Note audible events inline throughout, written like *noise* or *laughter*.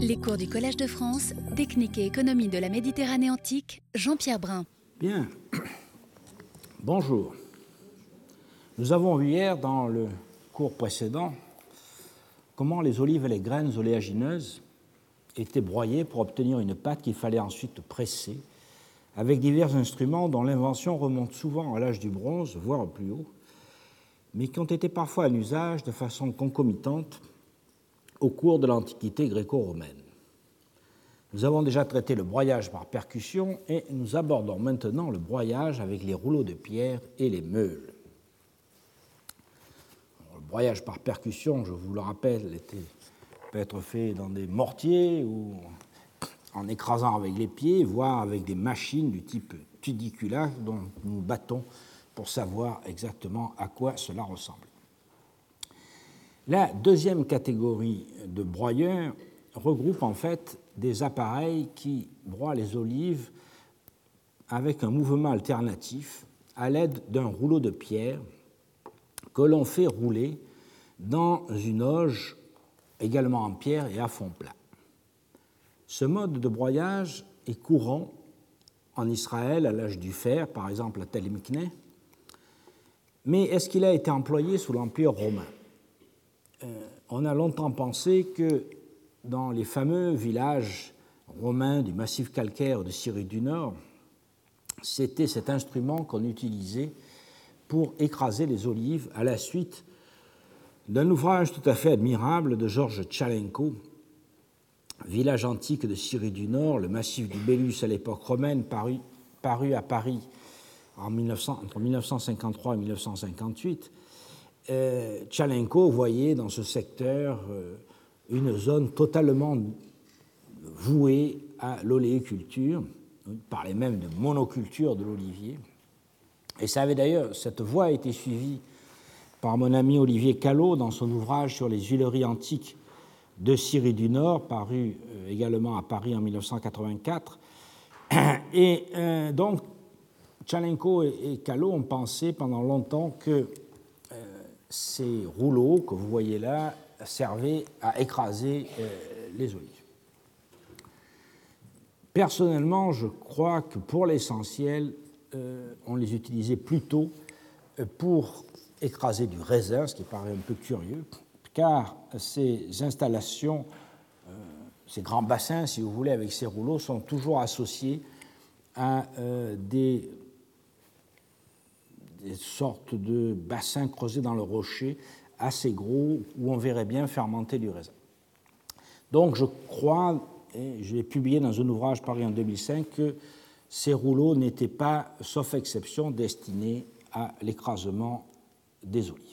Les cours du Collège de France, Technique et économie de la Méditerranée antique, Jean-Pierre Brun. Bien. *coughs* Bonjour. Nous avons vu hier dans le cours précédent comment les olives et les graines oléagineuses étaient broyées pour obtenir une pâte qu'il fallait ensuite presser avec divers instruments dont l'invention remonte souvent à l'âge du bronze, voire plus haut, mais qui ont été parfois en usage de façon concomitante au cours de l'Antiquité gréco-romaine. Nous avons déjà traité le broyage par percussion et nous abordons maintenant le broyage avec les rouleaux de pierre et les meules. Le broyage par percussion, je vous le rappelle, était, peut être fait dans des mortiers ou en écrasant avec les pieds, voire avec des machines du type tudicula dont nous battons pour savoir exactement à quoi cela ressemble. La deuxième catégorie de broyeurs regroupe en fait des appareils qui broient les olives avec un mouvement alternatif à l'aide d'un rouleau de pierre que l'on fait rouler dans une auge également en pierre et à fond plat. Ce mode de broyage est courant en Israël à l'âge du fer, par exemple à Tel mais est-ce qu'il a été employé sous l'Empire romain? On a longtemps pensé que dans les fameux villages romains du massif calcaire de Syrie du Nord, c'était cet instrument qu'on utilisait pour écraser les olives à la suite d'un ouvrage tout à fait admirable de Georges Tchalenko, village antique de Syrie du Nord, le massif du Bélus à l'époque romaine, paru, à Paris en 1900, entre 1953 et 1958, euh, Tchalenko voyait dans ce secteur euh, une zone totalement vouée à l'oléiculture. Il parlait même de monoculture de l'olivier. Et ça avait d'ailleurs, cette voie a été suivie par mon ami Olivier Callot dans son ouvrage sur les huileries antiques de Syrie du Nord, paru euh, également à Paris en 1984. Et donc, Tchalenko et Callot ont pensé pendant longtemps que ces rouleaux que vous voyez là servaient à écraser euh, les olives. Personnellement, je crois que pour l'essentiel, euh, on les utilisait plutôt euh, pour écraser du raisin, ce qui paraît un peu curieux, car ces installations, ces grands bassins, si vous voulez, avec ces rouleaux, sont toujours associés à des des sortes de bassins creusés dans le rocher assez gros où on verrait bien fermenter du raisin. Donc je crois, et je l'ai publié dans un ouvrage paru en 2005, que ces rouleaux n'étaient pas, sauf exception, destinés à l'écrasement des olives.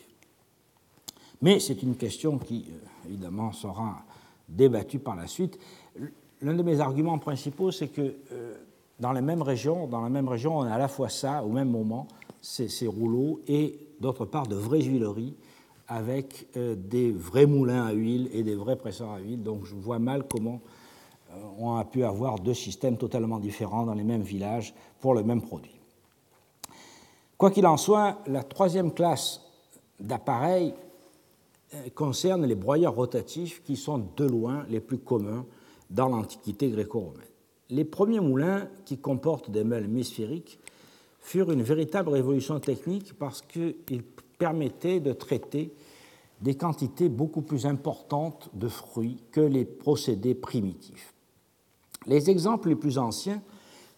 Mais c'est une question qui, euh, évidemment, sera débattue par la suite. L'un de mes arguments principaux, c'est que euh, dans la même région, dans la même région, on a à la fois ça au même moment, ces, rouleaux, et d'autre part de vraies huileries avec euh, des vrais moulins à huile et des vrais presseurs à huile. Donc je vois mal comment euh, on a pu avoir deux systèmes totalement différents dans les mêmes villages pour le même produit. Quoi qu'il en soit, la troisième classe d'appareils euh, concerne les broyeurs rotatifs qui sont de loin les plus communs dans l'Antiquité gréco-romaine. Les premiers moulins qui comportent des meules hémisphériques furent une véritable révolution technique parce qu'ils permettaient de traiter des quantités beaucoup plus importantes de fruits que les procédés primitifs. Les exemples les plus anciens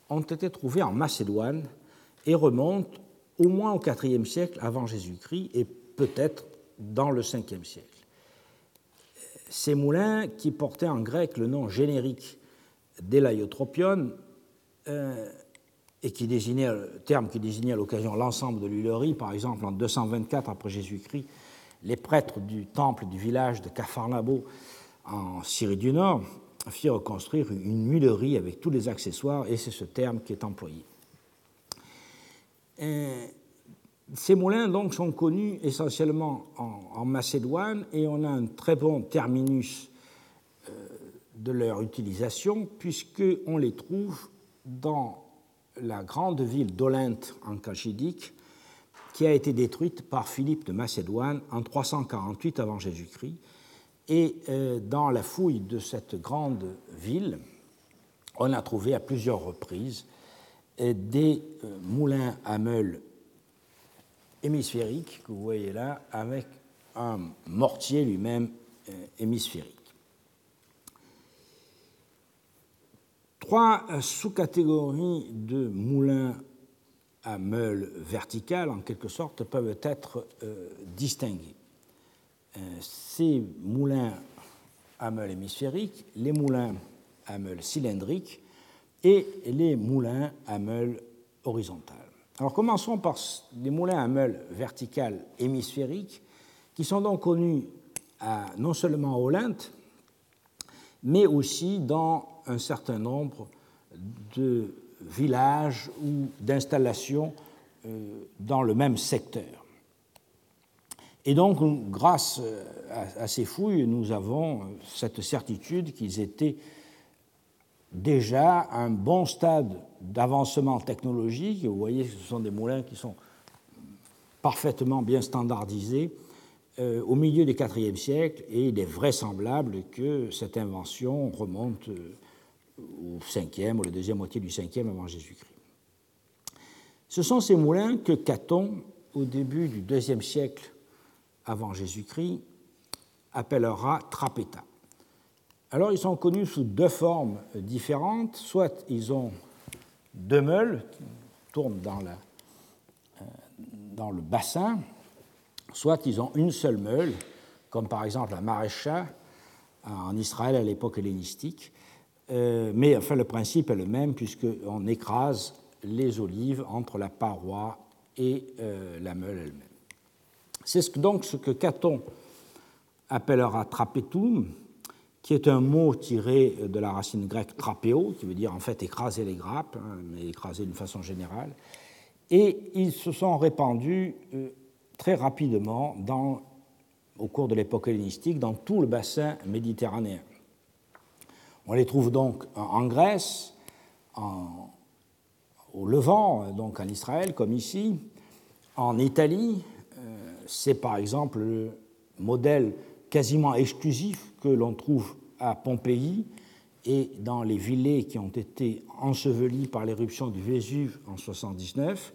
ont été trouvés en Macédoine et remontent au moins au IVe siècle avant Jésus-Christ et peut-être dans le Ve siècle. Ces moulins, qui portaient en grec le nom générique d'Elaiotropion, euh, et qui désignait, terme qui désignait à l'occasion l'ensemble de l'huilerie, par exemple en 224 après Jésus-Christ, les prêtres du temple du village de Capharnabo en Syrie du Nord firent construire une huilerie avec tous les accessoires, et c'est ce terme qui est employé. ces moulins donc sont connus essentiellement en, Macédoine et on a un très bon terminus euh, de leur utilisation puisqu'on les trouve dans la grande ville d'Olynte en Chalchidique, qui a été détruite par Philippe de Macédoine en 348 avant Jésus-Christ, Et euh, dans la fouille de cette grande ville, on a trouvé à plusieurs reprises euh, des euh, moulins à meules hémisphériques, que vous voyez là, avec un mortier lui-même hémisphérique. Trois sous-catégories de moulins à meules verticales, en quelque sorte, peuvent être distinguées. Euh, ces moulins à meule hémisphérique, les moulins à meule cylindrique et les moulins à meule horizontale. Alors commençons par les moulins à meule verticale hémisphérique, qui sont donc connus non seulement à Olympe, mais aussi dans un certain nombre de villages ou d'installations euh, dans le même secteur. Et donc, grâce euh, à, ces fouilles, nous avons cette certitude qu'ils étaient déjà à un bon stade d'avancement technologique. Vous voyez, ce sont des moulins qui sont parfaitement bien standardisés euh, au milieu du IVe siècle, et il est vraisemblable que cette invention remonte au 5e ou la deuxième moitié du 5e avant Jésus-Christ. Ce sont ces moulins que Caton, au début du IIe siècle avant Jésus-Christ, appellera trapeta. Alors ils sont connus sous deux formes différentes, soit ils ont deux meules qui tournent dans, euh, dans le bassin, soit ils ont une seule meule, comme par exemple la marécha en Israël à l'époque hellénistique. Euh, mais enfin, le principe est le même, puisqu'on écrase les olives entre la paroi et euh, la meule elle-même. C'est donc ce que Caton appellera trapetum, qui est un mot tiré de la racine grecque trapéo, qui veut dire en fait écraser les grappes, hein, mais écraser d'une façon générale. Et ils se sont répandus euh, très rapidement au cours de l'époque hellénistique dans tout le bassin méditerranéen. On les trouve donc en Grèce, au Levant, donc en Israël, comme ici, en Italie, c'est par exemple le modèle quasiment exclusif que l'on trouve à Pompéi. Et dans les villets qui ont été ensevelis par l'éruption du Vésuve en 79,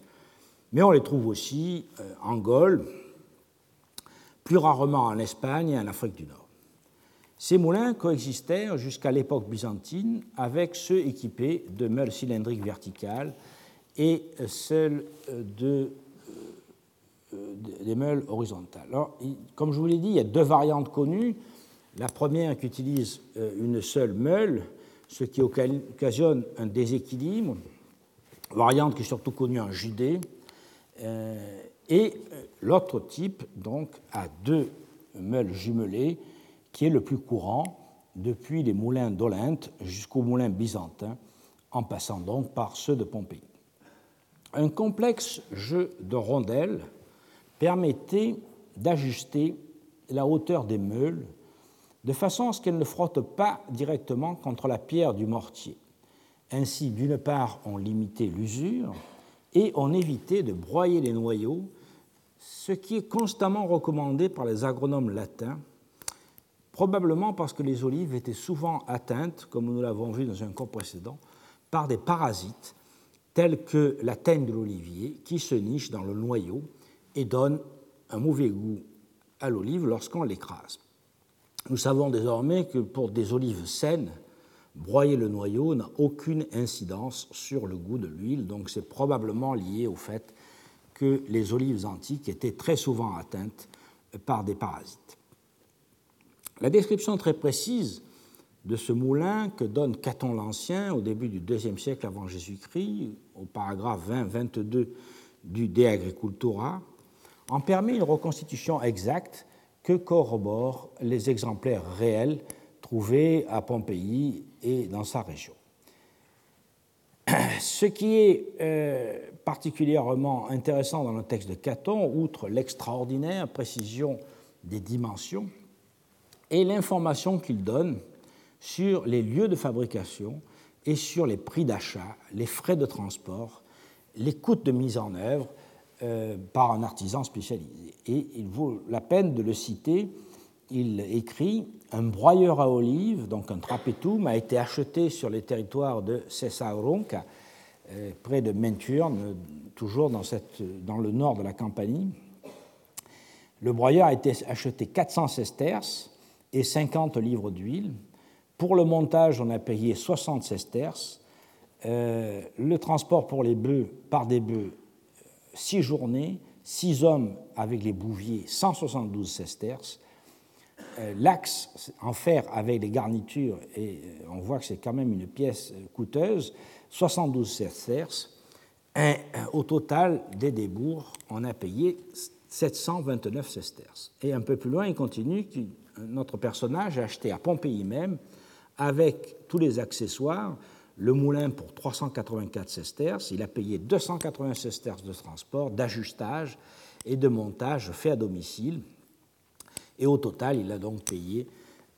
mais on les trouve aussi euh, en Gaule, plus rarement en Espagne et en Afrique du Nord. Ces moulins coexistèrent jusqu'à l'époque byzantine avec ceux équipés de meules cylindriques verticales et celles de euh, des meules horizontales. Alors, comme je vous l'ai dit, il y a deux variantes connues. La première qui utilise euh, une seule meule, ce qui occasionne un déséquilibre, variante qui est surtout connue en Judée, euh, et l'autre type, donc, a deux meules jumelées, qui est le plus courant depuis les moulins d'Olynte jusqu'aux moulins byzantins, en passant donc par ceux de Pompéi. Un complexe jeu de rondelles permettait d'ajuster la hauteur des meules de façon à ce qu'elles ne frottent pas directement contre la pierre du mortier. Ainsi, d'une part, on limitait l'usure et on évitait de broyer les noyaux, ce qui est constamment recommandé par les agronomes latins, probablement parce que les olives étaient souvent atteintes, comme nous l'avons vu dans un cours précédent, par des parasites tels que la teigne de l'olivier qui se niche dans le noyau et donne un mauvais goût à l'olive lorsqu'on l'écrase. Nous savons désormais que pour des olives saines, broyer le noyau n'a aucune incidence sur le goût de l'huile, donc c'est probablement lié au fait que les olives antiques étaient très souvent atteintes par des parasites. La description très précise de ce moulin que donne Caton l'Ancien au début du IIe siècle avant Jésus-Christ, au paragraphe 20-22 du De Agricultura, en permet une reconstitution exacte que corroborent les exemplaires réels trouvés à Pompéi et dans sa région. *clears throat* Ce qui est euh, particulièrement intéressant dans le texte de Caton, outre l'extraordinaire précision des dimensions, est l'information qu'il donne sur les lieux de fabrication et sur les prix d'achat, les frais de transport, les coûts de mise en œuvre euh, par un artisan spécialisé. Et il vaut la peine de le citer il écrit Un broyeur à olives, donc un trapetum, a été acheté sur les territoires de Cessaronca, euh, près de Menturne, toujours dans le nord de la Campanie. Le broyeur a été acheté 400 sesterces et 50 livres d'huile. Pour le montage, on a payé 60 sesterces. Euh, le transport pour les bœufs, par des bœufs, 6 journées, 6 hommes avec les bouviers, 172 sesterces. Euh, l'axe en fer avec les garnitures, et on voit que c'est quand même une pièce coûteuse, 72 sesterces. au total des débours, on a payé 729 sesterces. Et un peu plus loin, il continue, notre personnage a acheté à Pompéi même, avec tous les accessoires, le moulin pour 384 sesterces, il a payé 280 sesterces de transport, d'ajustage et de montage fait à domicile. Et au total, il a donc payé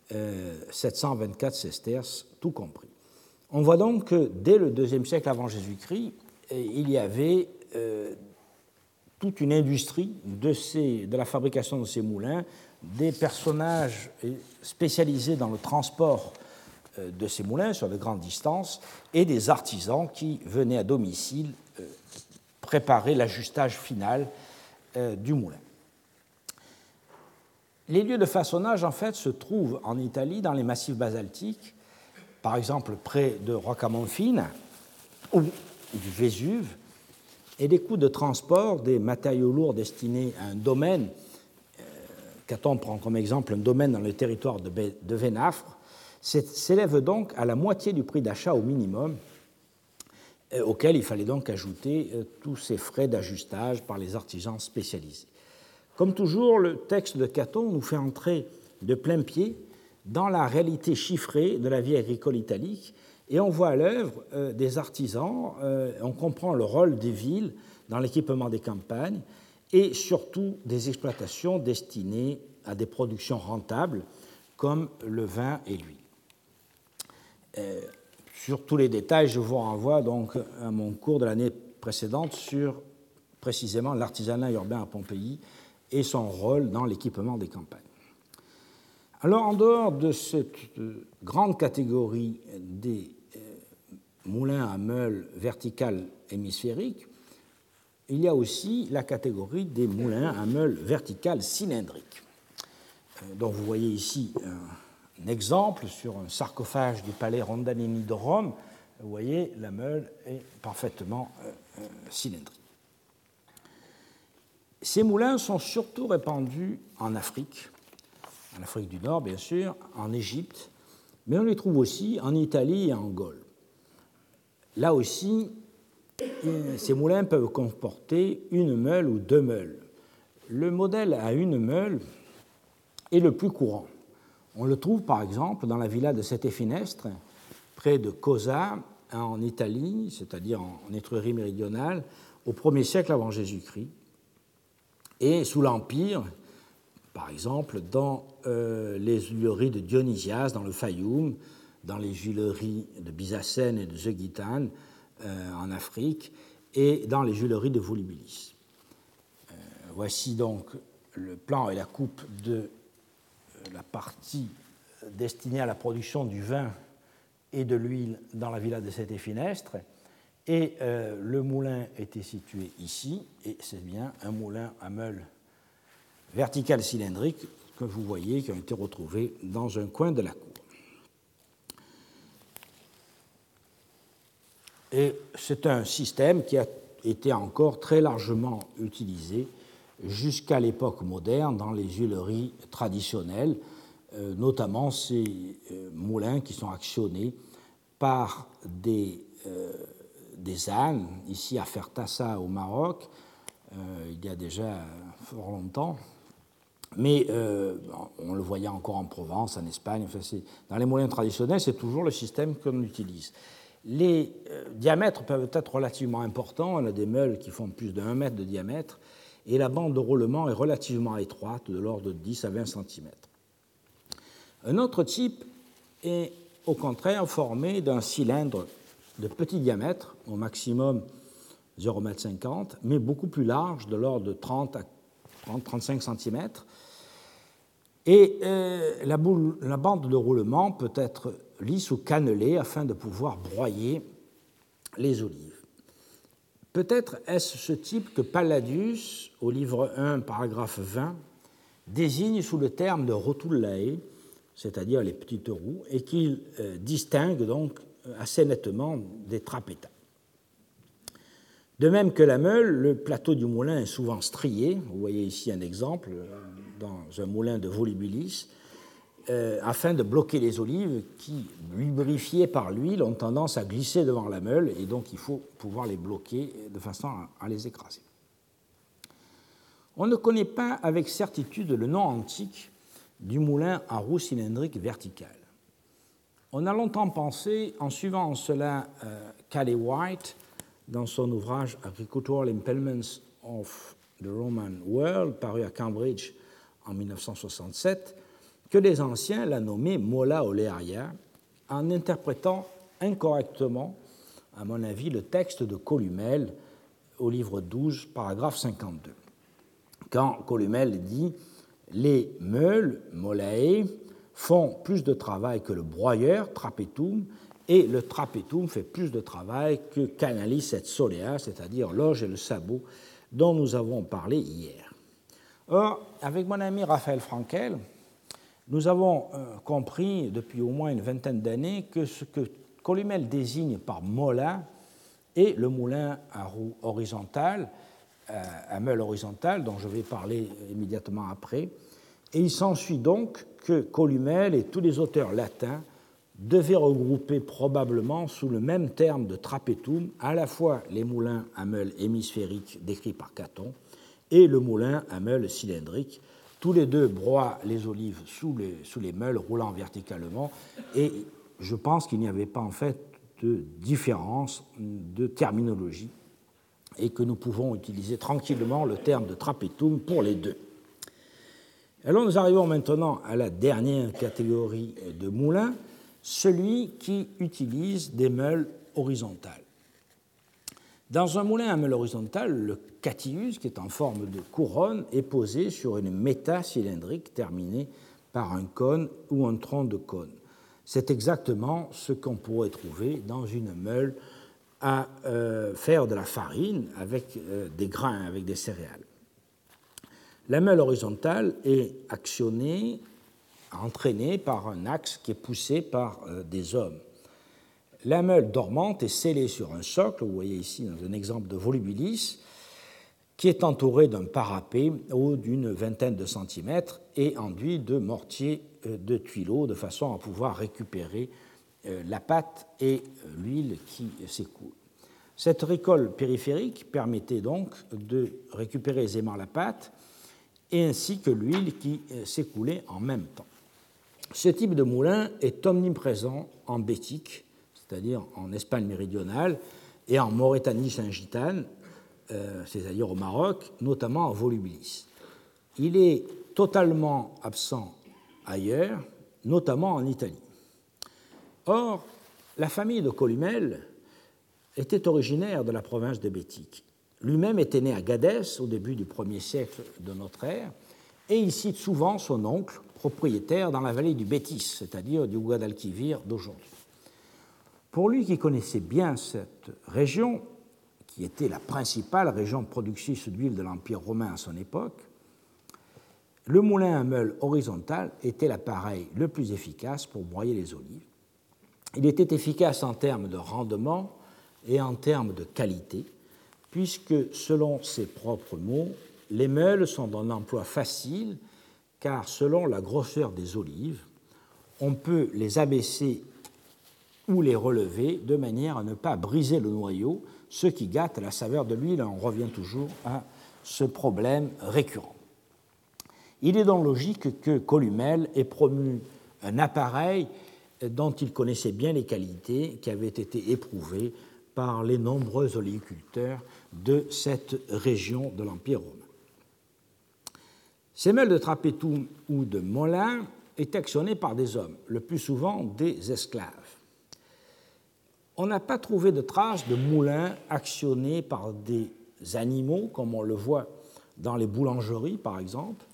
724 euh, sesterces, tout compris. On voit donc que dès le deuxième siècle avant Jésus-Christ, euh, il y avait euh, toute une industrie de la fabrication de ces moulins, des personnages spécialisés dans le transport euh, de ces moulins sur de grandes distances et des artisans qui venaient à domicile préparer l'ajustage final du moulin. Les lieux de façonnage, en fait, se trouvent en Italie dans les massifs basaltiques par exemple près de Roccamonfine ou du Vésuve, et les coûts de transport des matériaux lourds destinés à un domaine, euh, Caton prend comme exemple un domaine dans le territoire de, Vénafre, s'élève donc à la moitié du prix d'achat au minimum, euh, auquel il fallait donc ajouter euh, tous ces frais d'ajustage par les artisans spécialisés. Comme toujours, le texte de Caton nous fait entrer de plein pied dans la réalité chiffrée de la vie agricole italique, et on voit à l'œuvre euh, des artisans, on comprend le rôle des villes dans l'équipement des campagnes, et surtout des exploitations destinées à des productions rentables, comme le vin et l'huile. Euh, sur tous les détails, je vous renvoie donc à mon cours de l'année précédente sur précisément l'artisanat urbain à Pompéi et son rôle dans l'équipement des campagnes. Alors, en dehors de cette grande catégorie des euh, moulins à meule verticales hémisphériques, il y a aussi la catégorie des moulins à meule verticales cylindriques. Euh, donc, vous voyez ici un exemple sur un sarcophage du palais Rondanini de Rome. Vous voyez, la meule est parfaitement cylindrique. Ces moulins sont surtout répandus en Afrique, en Afrique du Nord, bien sûr, en Égypte, mais on les trouve aussi en Italie et en Gaule. Là aussi, ces moulins peuvent comporter une meule ou deux meules. Le modèle à une meule est le plus courant. On le trouve par exemple dans la villa de Sette Finestre, près de Cosa, en Italie, c'est-à-dire en Étrurie méridionale, au 1er siècle avant Jésus-Christ. Et sous l'Empire, par exemple, dans euh, les huileries de Dionysias, dans le Fayoum, dans les huileries de Byzacène et de Zegitan euh, en Afrique, et dans les huileries de Volubilis. Euh, voici donc le plan et la coupe de la partie destinée à la production du vin et de l'huile dans la villa de Sette Finestre. Et le moulin était situé ici, et c'est bien un moulin à meule verticales cylindriques que vous voyez qui ont été retrouvées dans un coin de la cour. Et c'est un système qui a été encore très largement utilisé jusqu'à l'époque moderne dans les huileries traditionnelles, euh, notamment ces euh, moulins qui sont actionnés par des, euh, des ânes, ici à Fertassa au Maroc, il y a déjà fort longtemps, mais on le voyait encore en Provence, en Espagne. dans les moyens traditionnels, c'est toujours le système qu'on utilise. Les euh, diamètres peuvent être relativement importants. On a des meules qui font plus de 1 mètre de diamètre et la bande de roulement est relativement étroite, de l'ordre de 10 à 20 cm. Un autre type est au contraire formé d'un cylindre de petit diamètre, au maximum 0,50 m, mais beaucoup plus large, de l'ordre de 30 à 30-35 cm, Et euh, la, la, bande de roulement peut être lisse ou cannelée afin de pouvoir broyer les olives. Peut-être est-ce ce type que Palladius, au livre 1, paragraphe 20, désigne sous le terme de rotullae, c'est-à-dire les petites roues, et qu'il euh, distingue donc assez nettement des trapétas. De même que la meule, le plateau du moulin est souvent strié. Vous voyez ici un exemple dans un moulin de volubilis, euh, afin de bloquer les olives qui, lubrifiées par l'huile, ont tendance à glisser devant la meule et donc il faut pouvoir les bloquer de façon à les écraser. On ne connaît pas avec certitude le nom antique du moulin à roue cylindrique verticale. On a longtemps pensé, en suivant cela euh, White dans son ouvrage Agricultural Implements of the Roman World, paru à Cambridge en 1967, que les anciens l'a nommé mola olearia, en interprétant incorrectement, à mon avis, le texte de Columel au livre 12, paragraphe 52 quand Columel dit Les meules, molae, font plus de travail que le broyeur, trapetum, et le trapetum fait plus de travail que canalis et solea, c'est-à-dire l'orge et le sabot, dont nous avons parlé hier. Or, avec mon ami Raphaël Frankel, nous avons euh, compris depuis au moins une vingtaine d'années que ce que Columel désigne par mola est le moulin à roue horizontale, à meule horizontale, dont je vais parler immédiatement après. Et il s'ensuit donc que Columel et tous les auteurs latins devaient regrouper probablement sous le même terme de trapetum à la fois les moulins à meule hémisphérique décrits par Caton et le moulin à meule cylindrique. Tous les deux broient les olives sous les, meules roulant verticalement et je pense qu'il n'y avait pas en fait de différence de terminologie et que nous pouvons utiliser tranquillement le terme de trapetum pour les deux. Alors nous arrivons maintenant à la dernière catégorie de moulins, celui qui utilise des meules horizontales. Dans un moulin à meule horizontale, le catius, qui est en forme de couronne, est posé sur une méta cylindrique terminée par un cône ou un tronc de cône. C'est exactement ce qu'on pourrait trouver dans une meule à euh, faire de la farine avec euh, des grains, avec des céréales. La meule horizontale est actionnée, entraînée par un axe qui est poussé par euh, des hommes. La meule dormante est scellée sur un socle, vous voyez ici dans un exemple de volubilis, qui est entouré d'un parapet haut d'une vingtaine de centimètres et enduit de mortiers de tuileaux de façon à pouvoir récupérer euh, la pâte et euh, l'huile qui s'écoule. Cette récolte périphérique permettait donc de récupérer aisément la pâte et ainsi que l'huile qui euh, s'écoulait en même temps. Ce type de moulin est omniprésent en Bétique, c'est-à-dire en Espagne méridionale, et en Mauritanie-Saint-Gitane, c'est-à-dire au Maroc, notamment en Volubilis. Il est totalement absent ailleurs, notamment en Italie. Or, la famille de Columel était originaire de la province de Bétique. Lui-même était né à Gadès au début du 1er siècle de notre ère, et il cite souvent son oncle, propriétaire dans la vallée du Bétis, c'est-à-dire du Guadalquivir d'aujourd'hui. Pour lui qui connaissait bien cette région, qui était la principale région productrice d'huile de l'Empire romain à son époque, le moulin à meule horizontal était l'appareil le plus efficace pour broyer les olives. Il était efficace en termes de rendement et en termes de qualité, puisque, selon ses propres mots, les meules sont d'un emploi facile, car selon la grosseur des olives, on peut les abaisser ou les relever de manière à ne pas briser le noyau, ce qui gâte la saveur de l'huile. On revient toujours à ce problème récurrent. Il est donc logique que Columel ait promu un appareil dont il connaissait bien les qualités qui avaient été éprouvées par les nombreux oléiculteurs de cette région de l'Empire romain. Ces meules de trapetum ou de molin étaient actionnés par des hommes, le plus souvent des esclaves. On n'a pas trouvé de traces de moulins actionnés par des animaux, comme on le voit dans les boulangeries par exemple,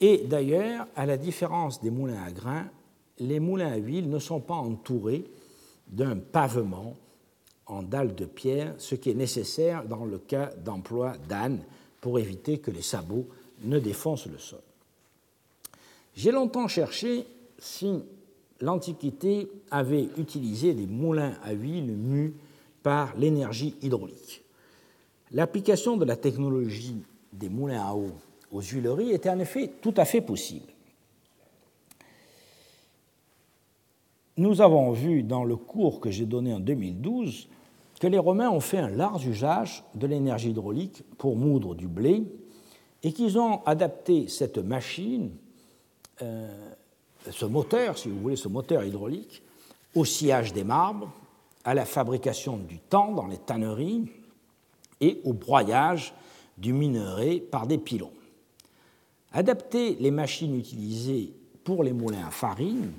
Et d'ailleurs, à la différence des moulins à grains, les moulins à huile ne sont pas entourés d'un pavement en dalles de pierre, ce qui est nécessaire dans le cas d'emploi d'ânes pour éviter que les sabots ne défoncent le sol. J'ai longtemps cherché si l'Antiquité avait utilisé des moulins à huile mus par l'énergie hydraulique. L'application de la technologie des moulins à eau aux huileries était en effet tout à fait possible. Nous avons vu dans le cours que j'ai donné en 2012 que les Romains ont fait un large usage de l'énergie hydraulique pour moudre du blé et qu'ils ont adapté cette machine, euh, ce moteur, si vous voulez, ce moteur hydraulique, au sillage des marbres, à la fabrication du temps dans les tanneries et au broyage du minerai par des pilons. Adapter les machines utilisées pour les moulins à farine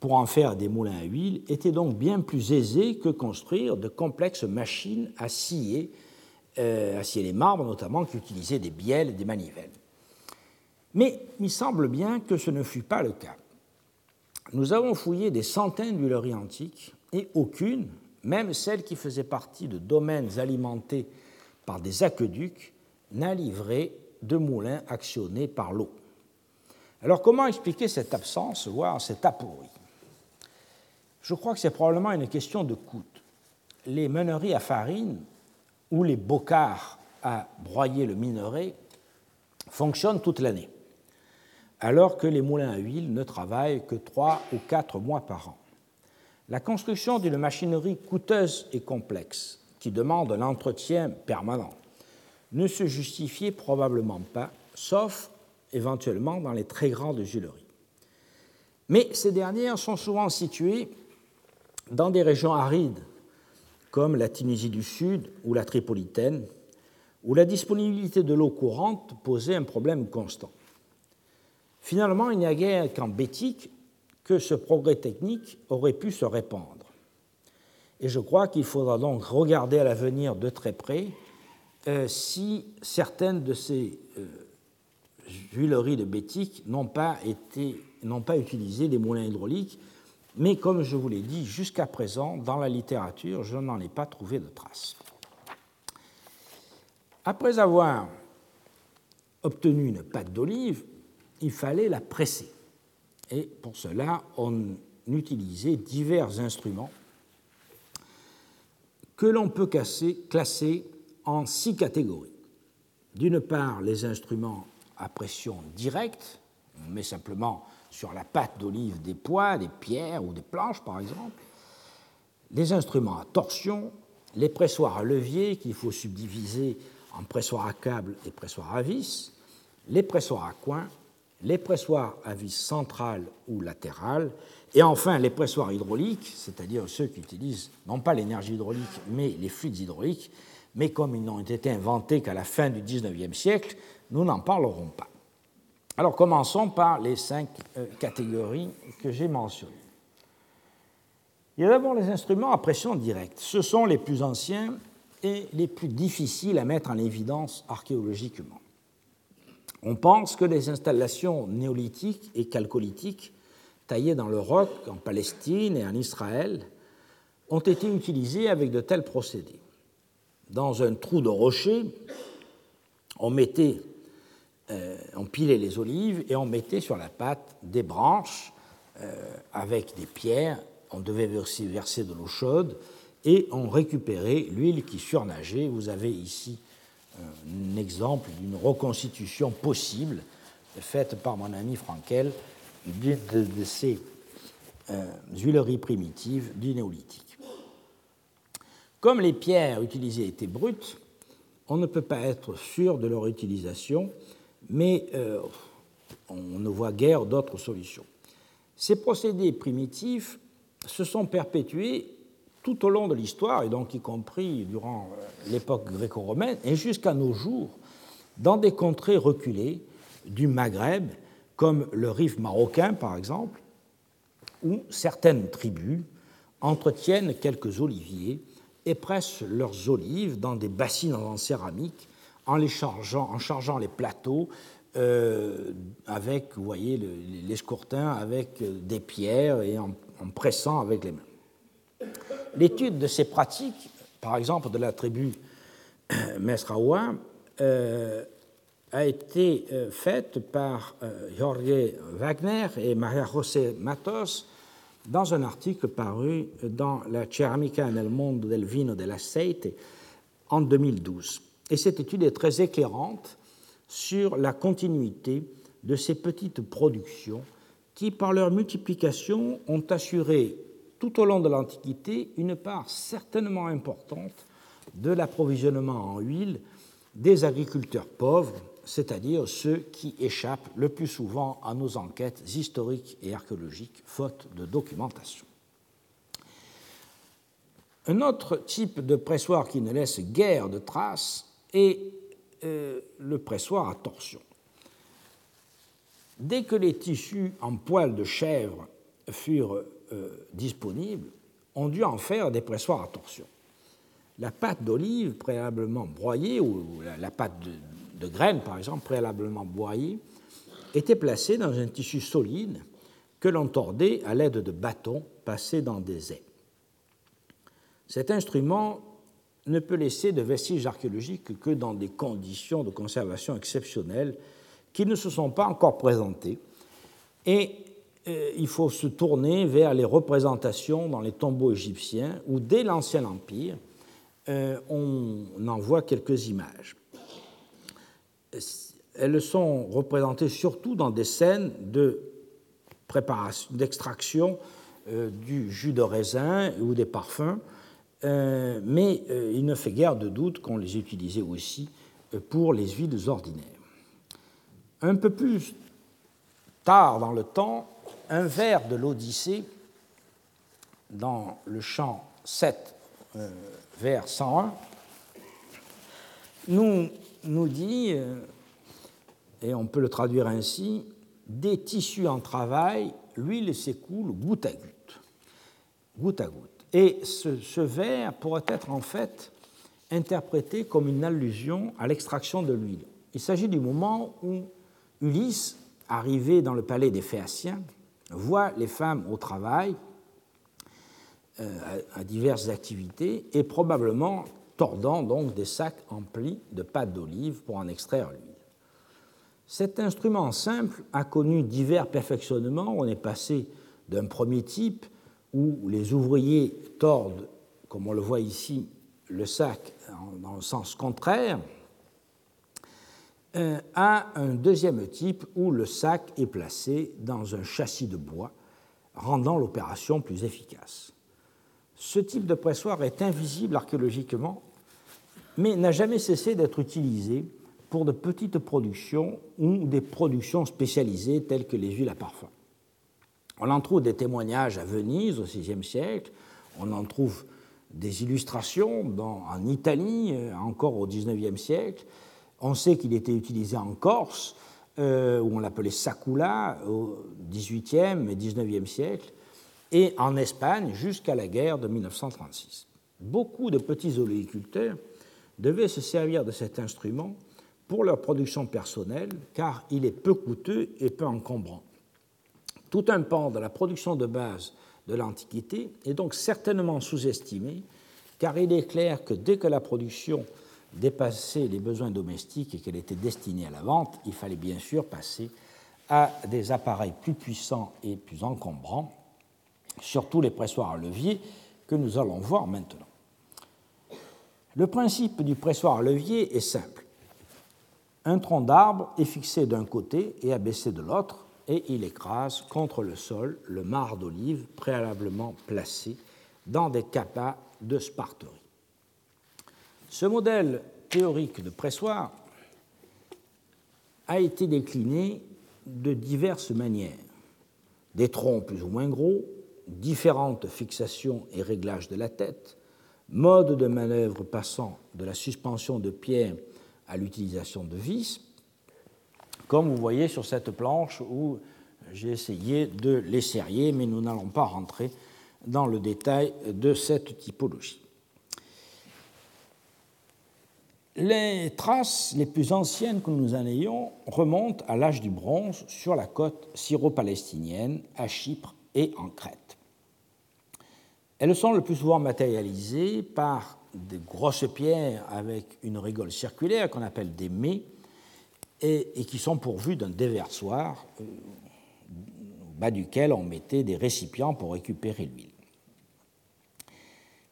pour en faire des moulins à huile était donc bien plus aisé que construire de complexes machines à scier, euh, à scier les marbres notamment, qui utilisaient des bielles et des manivelles. Mais il semble bien que ce ne fut pas le cas. Nous avons fouillé des centaines d'huileries antiques et aucune, même celle qui faisait partie de domaines alimentés par des aqueducs, n'a livré de moulins actionnés par l'eau. Alors comment expliquer cette absence, voire cette aporie Je crois que c'est probablement une question de coût. Les meuneries à farine ou les bocards à broyer le minerai fonctionnent toute l'année, alors que les moulins à huile ne travaillent que trois ou quatre mois par an. La construction d'une machinerie coûteuse et complexe, qui demande un entretien permanent, ne se justifiait probablement pas, sauf éventuellement dans les très grandes huileries. Mais ces dernières sont souvent situées dans des régions arides, comme la Tunisie du Sud ou la Tripolitaine, où la disponibilité de l'eau courante posait un problème constant. Finalement, il n'y a guère qu'en Bétique que ce progrès technique aurait pu se répandre. Et je crois qu'il faudra donc regarder à l'avenir de très près euh, si certaines de ces euh, huileries de Bétique n'ont pas, pas utilisé des moulins hydrauliques, mais comme je vous l'ai dit, jusqu'à présent, dans la littérature, je n'en ai pas trouvé de traces. Après avoir obtenu une pâte d'olive, il fallait la presser. Et pour cela, on utilisait divers instruments que l'on peut classer en six catégories. D'une part, les instruments à pression directe, on met simplement sur la pâte d'olive des poids, des pierres ou des planches par exemple, les instruments à torsion, les pressoirs à levier qu'il faut subdiviser en pressoirs à câble et pressoirs à vis, les pressoirs à coin, les pressoirs à vis centrales ou latérales, et enfin les pressoirs hydrauliques, c'est-à-dire ceux qui utilisent non pas l'énergie hydraulique, mais les fluides hydrauliques, mais comme ils n'ont été inventés qu'à la fin du XIXe siècle, nous n'en parlerons pas. Alors commençons par les cinq euh, catégories que j'ai mentionnées. Il y a d'abord les instruments à pression directe. Ce sont les plus anciens et les plus difficiles à mettre en évidence archéologiquement. On pense que les installations néolithiques et chalcolithiques taillées dans le roc en Palestine et en Israël ont été utilisées avec de tels procédés. Dans un trou de rocher, on mettait, euh, on pilait les olives et on mettait sur la pâte des branches euh, avec des pierres. On devait verser, verser de l'eau chaude et on récupérait l'huile qui surnageait. Vous avez ici un exemple d'une reconstitution possible faite par mon ami Frankel d'une de, ces euh, huileries primitives du néolithique. Comme les pierres utilisées étaient brutes, on ne peut pas être sûr de leur utilisation, mais euh, on ne voit guère d'autres solutions. Ces procédés primitifs se sont perpétués tout au long de l'histoire, et donc y compris durant euh, l'époque gréco-romaine, et jusqu'à nos jours, dans des contrées reculées du Maghreb, comme le Rif marocain par exemple, où certaines tribus entretiennent quelques oliviers et pressent leurs olives dans des bassines en céramique en, chargeant, les plateaux avec, vous voyez, l'escourtin avec des pierres et en, pressant avec les mains. L'étude de ces pratiques, par exemple de la tribu *clears throat* Mesraoua, a été faite par Jorge Wagner et Maria José Matos dans un article paru dans la Ceramica nel mondo del vino dell'aceite en 2012. Et cette étude est très éclairante sur la continuité de ces petites productions qui, par leur multiplication, ont assuré tout au long de l'Antiquité une part certainement importante de l'approvisionnement en huile des agriculteurs pauvres c'est-à-dire ceux qui échappent le plus souvent à nos enquêtes historiques et archéologiques, faute de documentation. Un autre type de pressoir qui ne laisse guère de traces est euh, le pressoir à torsion. Dès que les tissus en poils de chèvre furent disponibles, on dut en faire des pressoirs à torsion. La pâte d'olive préalablement broyée, ou la pâte de, de graines, par exemple, préalablement broyées, étaient placées dans un tissu solide que l'on tordait à l'aide de bâtons passés dans des ais. Cet instrument ne peut laisser de vestiges archéologiques que dans des conditions de conservation exceptionnelles qui ne se sont pas encore présentées. Et euh, il faut se tourner vers les représentations dans les tombeaux égyptiens où, dès l'Ancien Empire, euh, on en voit quelques images elles sont représentées surtout dans des scènes de préparation, d'extraction euh, du jus de raisin ou des parfums, euh, mais il ne fait guère de doute qu'on les utilisait aussi pour les huiles ordinaires. Un peu plus tard dans le temps, un vers de l'Odyssée, dans le chant 7, vers 101, nous nous dit, euh, et on peut le traduire ainsi, des tissus en travail, l'huile s'écoule goutte à goutte. Goutte à goutte. Et ce, vers pourrait être en fait interprété comme une allusion à l'extraction de l'huile. Il s'agit du moment où Ulysse, arrivé dans le palais des Phéaciens, voit les femmes au travail euh, à diverses activités et probablement tordant donc des sacs emplis de pâte d'olive pour en extraire l'huile. Cet instrument simple a connu divers perfectionnements. On est passé d'un premier type où les ouvriers tordent, comme on le voit ici, le sac dans le sens contraire, à un deuxième type où le sac est placé dans un châssis de bois, rendant l'opération plus efficace. Ce type de pressoir est invisible archéologiquement mais n'a jamais cessé d'être utilisé pour de petites productions ou des productions spécialisées telles que les huiles à parfum. On en trouve des témoignages à Venise au VIe siècle, on en trouve des illustrations en Italie euh, encore au XIXe siècle. On sait qu'il était utilisé en Corse, euh, où on l'appelait sacula au XVIIIe et XIXe siècle, et en Espagne jusqu'à la guerre de 1936. Beaucoup de petits oléiculteurs devaient se servir de cet instrument pour leur production personnelle, car il est peu coûteux et peu encombrant. Tout un pan de la production de base de l'Antiquité est donc certainement sous-estimé, car il est clair que dès que la production dépassait les besoins domestiques et qu'elle était destinée à la vente, il fallait bien sûr passer à des appareils plus puissants et plus encombrants, surtout les pressoirs à levier que nous allons voir maintenant. Le principe du pressoir à levier est simple. Un tronc d'arbre est fixé d'un côté et abaissé de l'autre, et il écrase contre le sol le marc d'olive préalablement placé dans des capas de sparterie. Ce modèle théorique de pressoir a été décliné de diverses manières. Des troncs plus ou moins gros, différentes fixations et réglages de la tête, mode de manœuvre passant de la suspension de pierre à l'utilisation de vis, comme vous voyez sur cette planche où j'ai essayé de les serrer, mais nous n'allons pas rentrer dans le détail de cette typologie. Les traces les plus anciennes que nous en ayons remontent à l'âge du bronze sur la côte syro-palestinienne, à Chypre et en Crète. Elles sont le plus souvent matérialisées par des grosses pierres avec une rigole circulaire qu'on appelle des mets et, qui sont pourvues d'un déversoir euh, au bas duquel on mettait des récipients pour récupérer l'huile.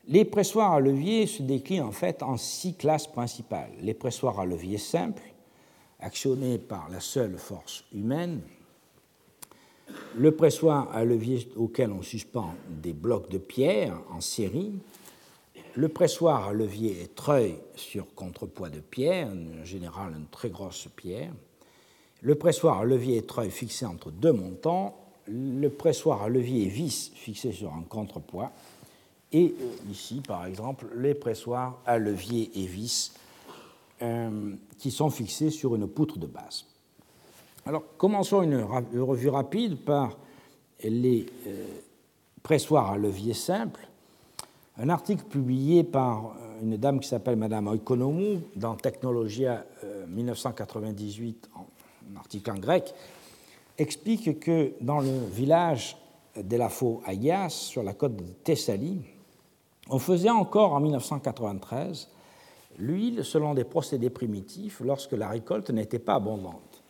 Les pressoirs à levier se déclinent en fait en six classes principales. Les pressoirs à levier simples, actionnés par la seule force humaine. Le pressoir à levier auquel on suspend des blocs de pierre en série. Le pressoir à levier treuil sur contrepoids de pierre, en général une très grosse pierre. Le pressoir à levier treuil fixé entre deux montants. Le pressoir à levier vis fixé sur un contrepoids et euh, ici, par exemple, les pressoirs à levier et vis euh, qui sont fixés sur une poutre de base. Alors, commençons une revue rapide par les euh, pressoirs à levier simple. Un article publié par une dame qui s'appelle Madame Oikonomou dans Technologia 1998, un article en grec, explique que dans le village d'Elafo Ayas, sur la côte de Thessalie, on faisait encore en 1993 l'huile selon des procédés primitifs lorsque la récolte n'était pas abondante.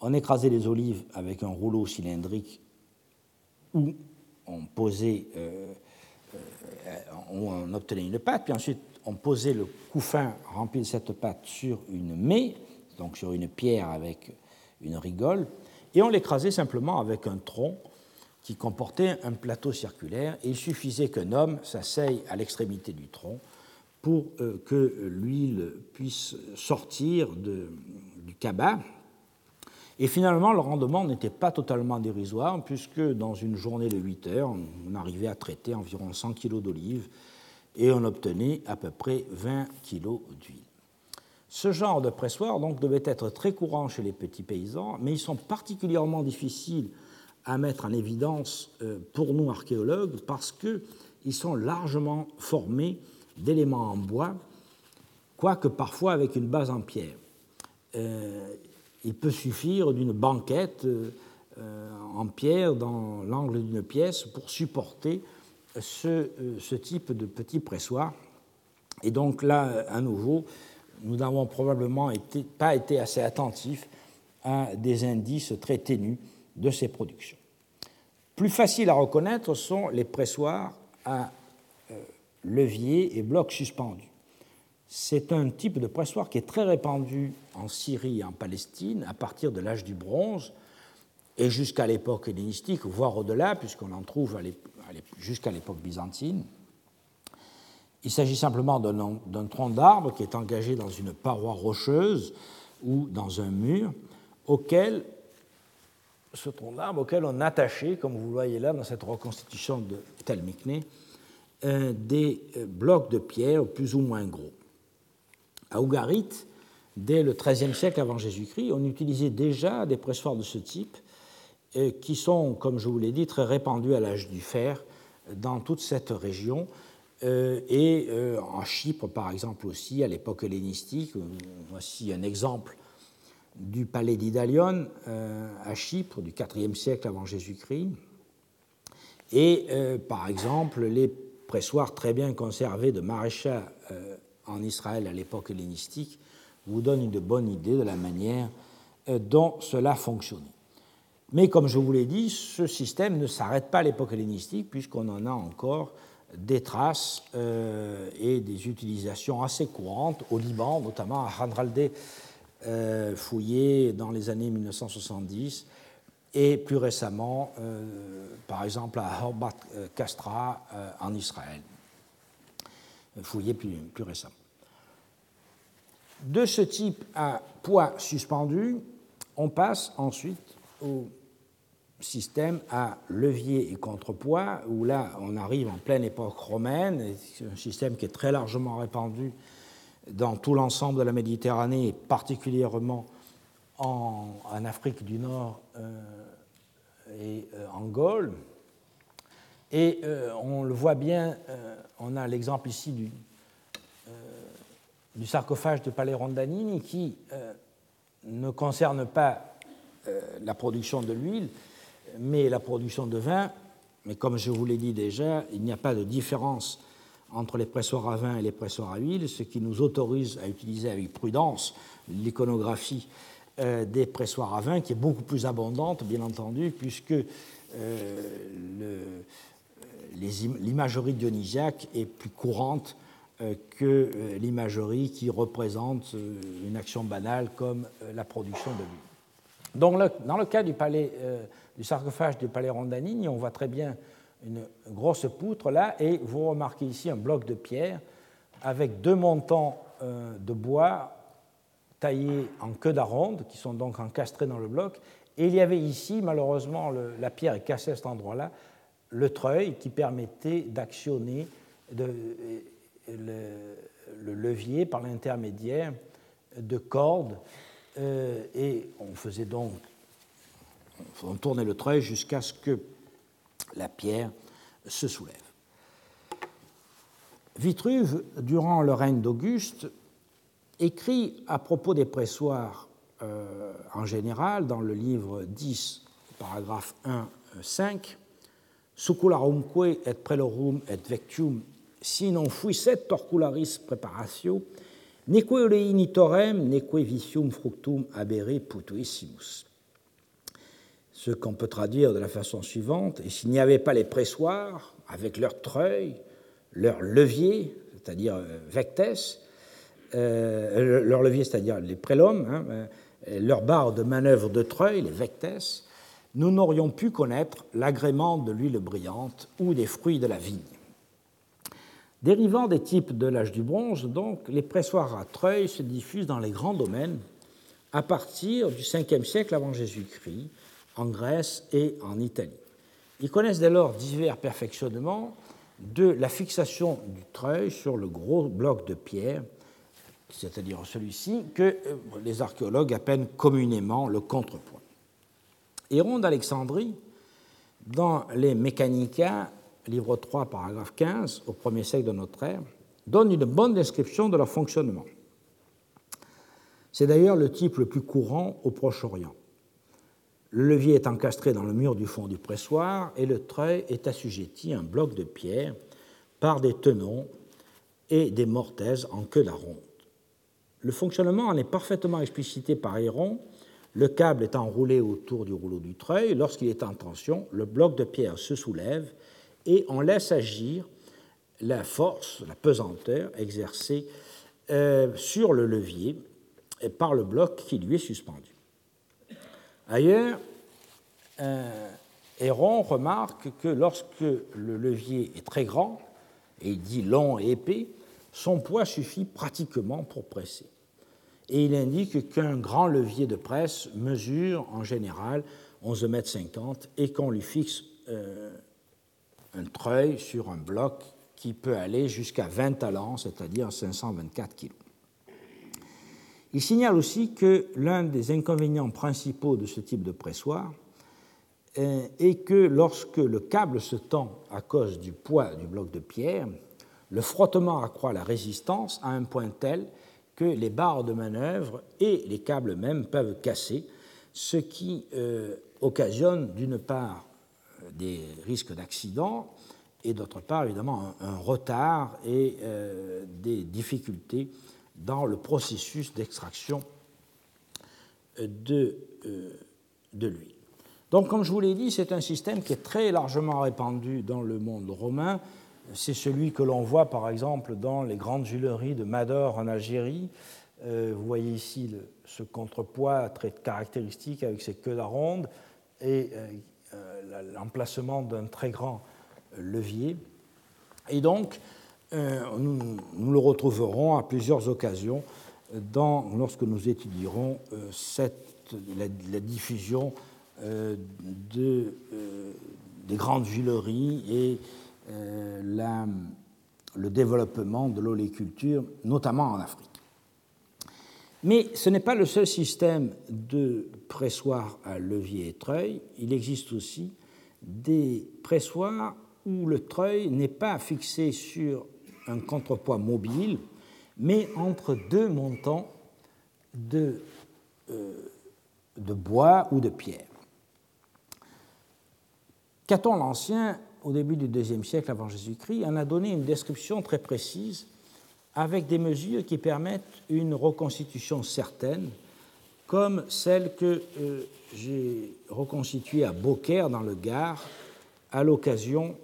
On écrasait les olives avec un rouleau cylindrique où on posait, euh, euh, obtenait une pâte, puis ensuite on posait le couffin rempli de cette pâte sur une mée, donc sur une pierre avec une rigole, et on l'écrasait simplement avec un tronc qui comportait un plateau circulaire il suffisait qu'un homme s'asseye à l'extrémité du tronc pour euh, que l'huile puisse sortir du cabas. Et finalement, le rendement n'était pas totalement dérisoire, puisque dans une journée de 8 heures, on arrivait à traiter environ 100 kg d'olive et on obtenait à peu près 20 kg d'huile. Ce genre de pressoir donc, devait être très courant chez les petits paysans, mais ils sont particulièrement difficiles à mettre en évidence euh, pour nous archéologues parce qu'ils sont largement formés d'éléments en bois, quoique parfois avec une base en pierre. Euh, il peut suffire d'une banquette euh, en pierre dans l'angle d'une pièce pour supporter ce, type de petit pressoir. Et donc là, à nouveau, nous n'avons probablement pas été assez attentifs à des indices très ténus de ces productions. Plus faciles à reconnaître sont les pressoirs à euh, levier et blocs suspendus. C'est un type de pressoir qui est très répandu en Syrie et en Palestine à partir de l'âge du bronze et jusqu'à l'époque hellénistique, voire au-delà, puisqu'on en trouve jusqu'à l'époque byzantine. Il s'agit simplement d'un tronc d'arbre qui est engagé dans une paroi rocheuse ou dans un mur auquel ce tronc d'arbre auquel on attachait, comme vous voyez là dans cette reconstitution de Telmikné, euh, des euh, blocs de pierre plus ou moins gros. À Ougarit, dès le XIIIe siècle avant Jésus-Christ, on utilisait déjà des pressoirs de ce type euh, qui sont, comme je vous l'ai dit, très répandus à l'âge du fer dans toute cette région. et en Chypre, par exemple, aussi, à l'époque hellénistique, voici un exemple du palais d'Idalion euh, à Chypre du IVe siècle avant Jésus-Christ, et euh, par exemple les pressoirs très bien conservés de Maréchal euh, en Israël à l'époque hellénistique vous donnent une bonne idée de la manière dont cela fonctionnait. Mais comme je vous l'ai dit, ce système ne s'arrête pas à l'époque hellénistique puisqu'on en a encore des traces et des utilisations assez courantes au Liban, notamment à Hanraldé euh, fouillé dans les années 1970 et plus récemment, euh, par exemple, à Horbat Castra euh, en Israël, fouillé plus, récemment. De ce type à poids suspendu, on passe ensuite au système à levier et contrepoids, où là on arrive en pleine époque romaine, un système qui est très largement répandu dans tout l'ensemble de la Méditerranée, particulièrement en, Afrique du Nord euh, et euh, en Gaule. Et euh, on le voit bien, on a l'exemple ici du sarcophage de Palais Rondanini qui ne concerne pas la production de l'huile, mais la production de vin. Mais comme je vous l'ai dit déjà, il n'y a pas de différence entre les pressoirs à vin et les pressoirs à huile, ce qui nous autorise à utiliser avec prudence l'iconographie euh, des pressoirs à vin, qui est beaucoup plus abondante, bien entendu, puisque euh, l'imagerie dionysiaque est plus courante euh, que l'imagerie qui représente une action banale comme la production de l'huile. Donc, dans le cas du, du sarcophage du palais Rondanini, on voit très bien une grosse poutre là, et vous remarquez ici un bloc de pierre avec deux montants euh, de bois taillés en queue d'aronde, qui sont donc encastrés dans le bloc. Et il y avait ici, malheureusement, la pierre est cassée à cet endroit-là, le treuil qui permettait d'actionner le, levier par l'intermédiaire de cordes. Euh, et on faisait donc, on tournait le treuil jusqu'à ce que la pierre se soulève. Vitruve, durant le règne d'Auguste, écrit à propos des pressoirs euh, en général dans le livre 10, paragraphe 1, 5, Sucularumque et prelorum et vectium, si non fuisset torcularis preparatio, neque oleinitorem, neque vicium fructum abere putuissimus ce qu'on peut traduire de la façon suivante, et s'il n'y avait pas les pressoirs, avec leur treuil, leur levier, c'est-à-dire euh, vectes, euh, leur levier, c'est-à-dire les prélums, hein, euh, leur barre de manœuvre de treuil, les vectes, nous n'aurions pu connaître l'agrément de l'huile brillante ou des fruits de la vigne. Dérivant des types de l'âge du bronze, donc, les pressoirs à treuil se diffusent dans les grands domaines à partir du 5e siècle avant Jésus-Christ, en Grèce et en Italie. Ils connaissent dès lors divers perfectionnements de la fixation du treuil sur le gros bloc de pierre, c'est-à-dire celui-ci, que euh, les archéologues appellent communément le contrepoint. Héron d'Alexandrie, dans les Mechanica, livre 3, paragraphe 15, au premier siècle de notre ère, donne une bonne description de leur fonctionnement. C'est d'ailleurs le type le plus courant au Proche-Orient. Le levier est encastré dans le mur du fond du pressoir et le treuil est assujetti à un bloc de pierre par des tenons et des mortaises en queue d'aronde. Le fonctionnement en est parfaitement explicité par Héron, le câble est enroulé autour du rouleau du treuil. Lorsqu'il est en tension, le bloc de pierre se soulève et on laisse agir la force, la pesanteur exercée euh, sur le levier par le bloc qui lui est suspendu. Ailleurs, euh, Héron remarque que lorsque le levier est très grand, et il dit long et épais, son poids suffit pratiquement pour presser. Et il indique qu'un grand levier de presse mesure en général 11,50 m et qu'on lui fixe euh, un treuil sur un bloc qui peut aller jusqu'à 20 talents, c'est-à-dire 524 kg. Il signale aussi que l'un des inconvénients principaux de ce type de pressoir euh, est que lorsque le câble se tend à cause du poids du bloc de pierre, le frottement accroît la résistance à un point tel que les barres de manœuvre et les câbles même peuvent casser, ce qui euh, occasionne d'une part des risques d'accident et d'autre part évidemment un, retard et euh, des difficultés dans le processus d'extraction de, euh, de l'huile. Donc, comme je vous l'ai dit, c'est un système qui est très largement répandu dans le monde romain. C'est celui que l'on voit, par exemple, dans les grandes huileries de Mador en Algérie. Euh, vous voyez ici ce contrepoids très caractéristique avec ses queues d'aronde et euh, l'emplacement d'un très grand levier. Et donc, euh, nous, le retrouverons à plusieurs occasions lorsque nous étudierons euh, la, diffusion euh, de, des grandes huileries et le développement de l'oléculture, notamment en Afrique. Mais ce n'est pas le seul système de pressoir à levier et treuil. Il existe aussi des pressoirs où le treuil n'est pas fixé sur un contrepoids mobile, mais entre deux montants de, euh, de bois ou de pierre. Caton l'Ancien, au début du IIe siècle avant Jésus-Christ, en a donné une description très précise avec des mesures qui permettent une reconstitution certaine, comme celle que euh, j'ai reconstituée à Beaucaire, dans le Gard, à l'occasion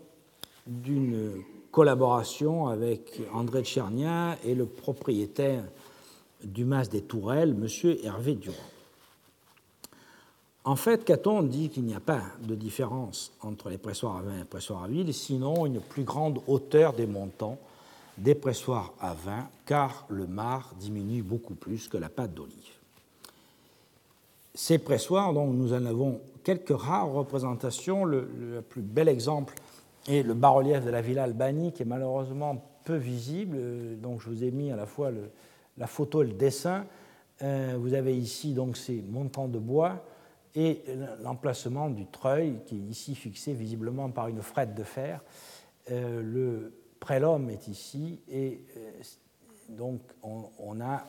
d'une collaboration avec André de Chernia et le propriétaire du Mas des Tourelles, M. Hervé Durand. En fait, Caton dit qu'il n'y a pas de différence entre les pressoirs à vin et les pressoirs à huile, sinon une plus grande hauteur des montants des pressoirs à vin, car le marc diminue beaucoup plus que la pâte d'olive. Ces pressoirs, nous en avons quelques rares représentations, le, plus bel exemple est le bas-relief de la Villa Albani, qui est malheureusement peu visible, donc je vous ai mis à la fois la photo et le dessin. Euh, vous avez ici donc ces montants de bois et l'emplacement du treuil, qui est ici fixé visiblement par une frette de fer. Euh, le prélum est ici, et euh, donc on, a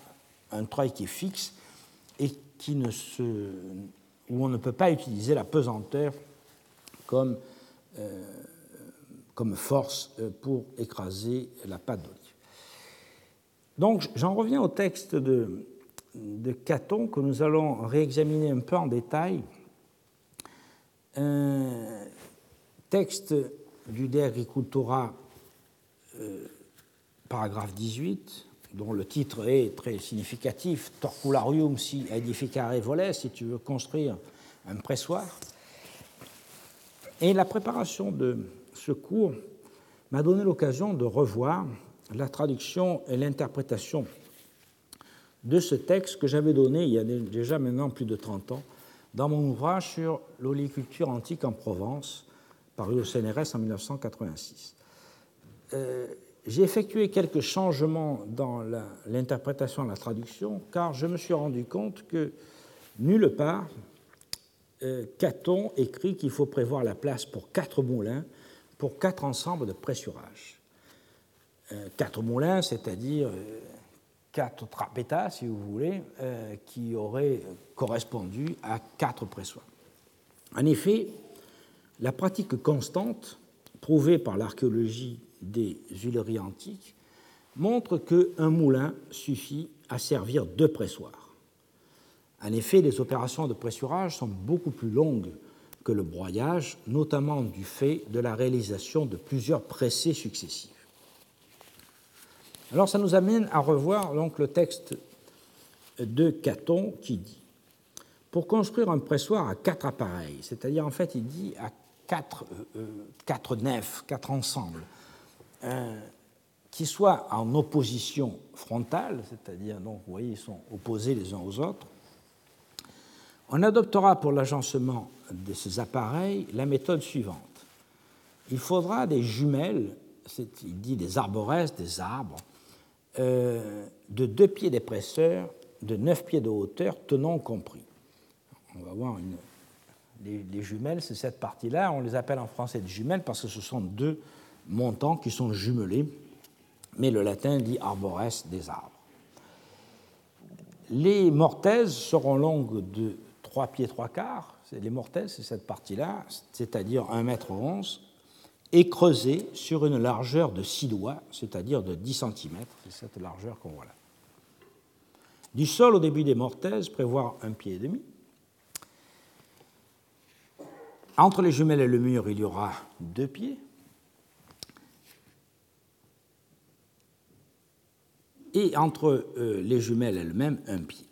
un treuil qui est fixe et qui ne se, où on ne peut pas utiliser la pesanteur comme, euh, comme force pour écraser la pâte d'olive. Donc j'en reviens au texte de, Caton que nous allons réexaminer un peu en détail. Un texte du De Agricultura, euh, paragraphe 18, dont le titre est très significatif, Torcularium si edificare voles, si tu veux construire un pressoir. Et la préparation de ce cours m'a donné l'occasion de revoir la traduction et l'interprétation de ce texte que j'avais donné il y a déjà maintenant plus de 30 ans dans mon ouvrage sur l'oliculture antique en Provence, paru au CNRS en 1986. Euh, j'ai effectué quelques changements dans l'interprétation et la traduction, car je me suis rendu compte que nulle part, euh, Caton écrit qu'il faut prévoir la place pour quatre moulins, pour quatre ensembles de pressurage. Euh, quatre moulins, c'est-à-dire quatre trapétas, si vous voulez, euh, qui auraient correspondu à quatre pressoirs. En effet, la pratique constante, prouvée par l'archéologie des huileries antiques, montre qu'un moulin suffit à servir deux pressoirs. En effet, les opérations de pressurage sont beaucoup plus longues que le broyage, notamment du fait de la réalisation de plusieurs pressés successifs. Alors ça nous amène à revoir donc le texte de Caton qui dit pour construire un pressoir à quatre appareils, c'est-à-dire en fait il dit à quatre, euh, euh, nefs, quatre ensembles, euh, qui soient en opposition frontale, c'est-à-dire donc vous voyez ils sont opposés les uns aux autres, on adoptera pour l'agencement de ces appareils la méthode suivante. Il faudra des jumelles, il dit des arboresques, des arbres, euh, de deux pieds d'épaisseur, de neuf pieds de hauteur, tenons compris. On va voir les, jumelles, c'est cette partie-là. On les appelle en français des jumelles parce que ce sont deux montants qui sont jumelés, mais le latin dit arbores des arbres. Les mortaises seront longues de 3 pieds 3 quarts. Les mortaises, c'est cette partie-là, c'est-à-dire 1 mètre 11 est creusé sur une largeur de 6 doigts, c'est-à-dire de 10 cm, c'est cette largeur qu'on voit là. Du sol au début des mortaises, prévoir un pied et demi. Entre les jumelles et le mur, il y aura deux pieds. Et entre euh, les jumelles elles-mêmes, un pied.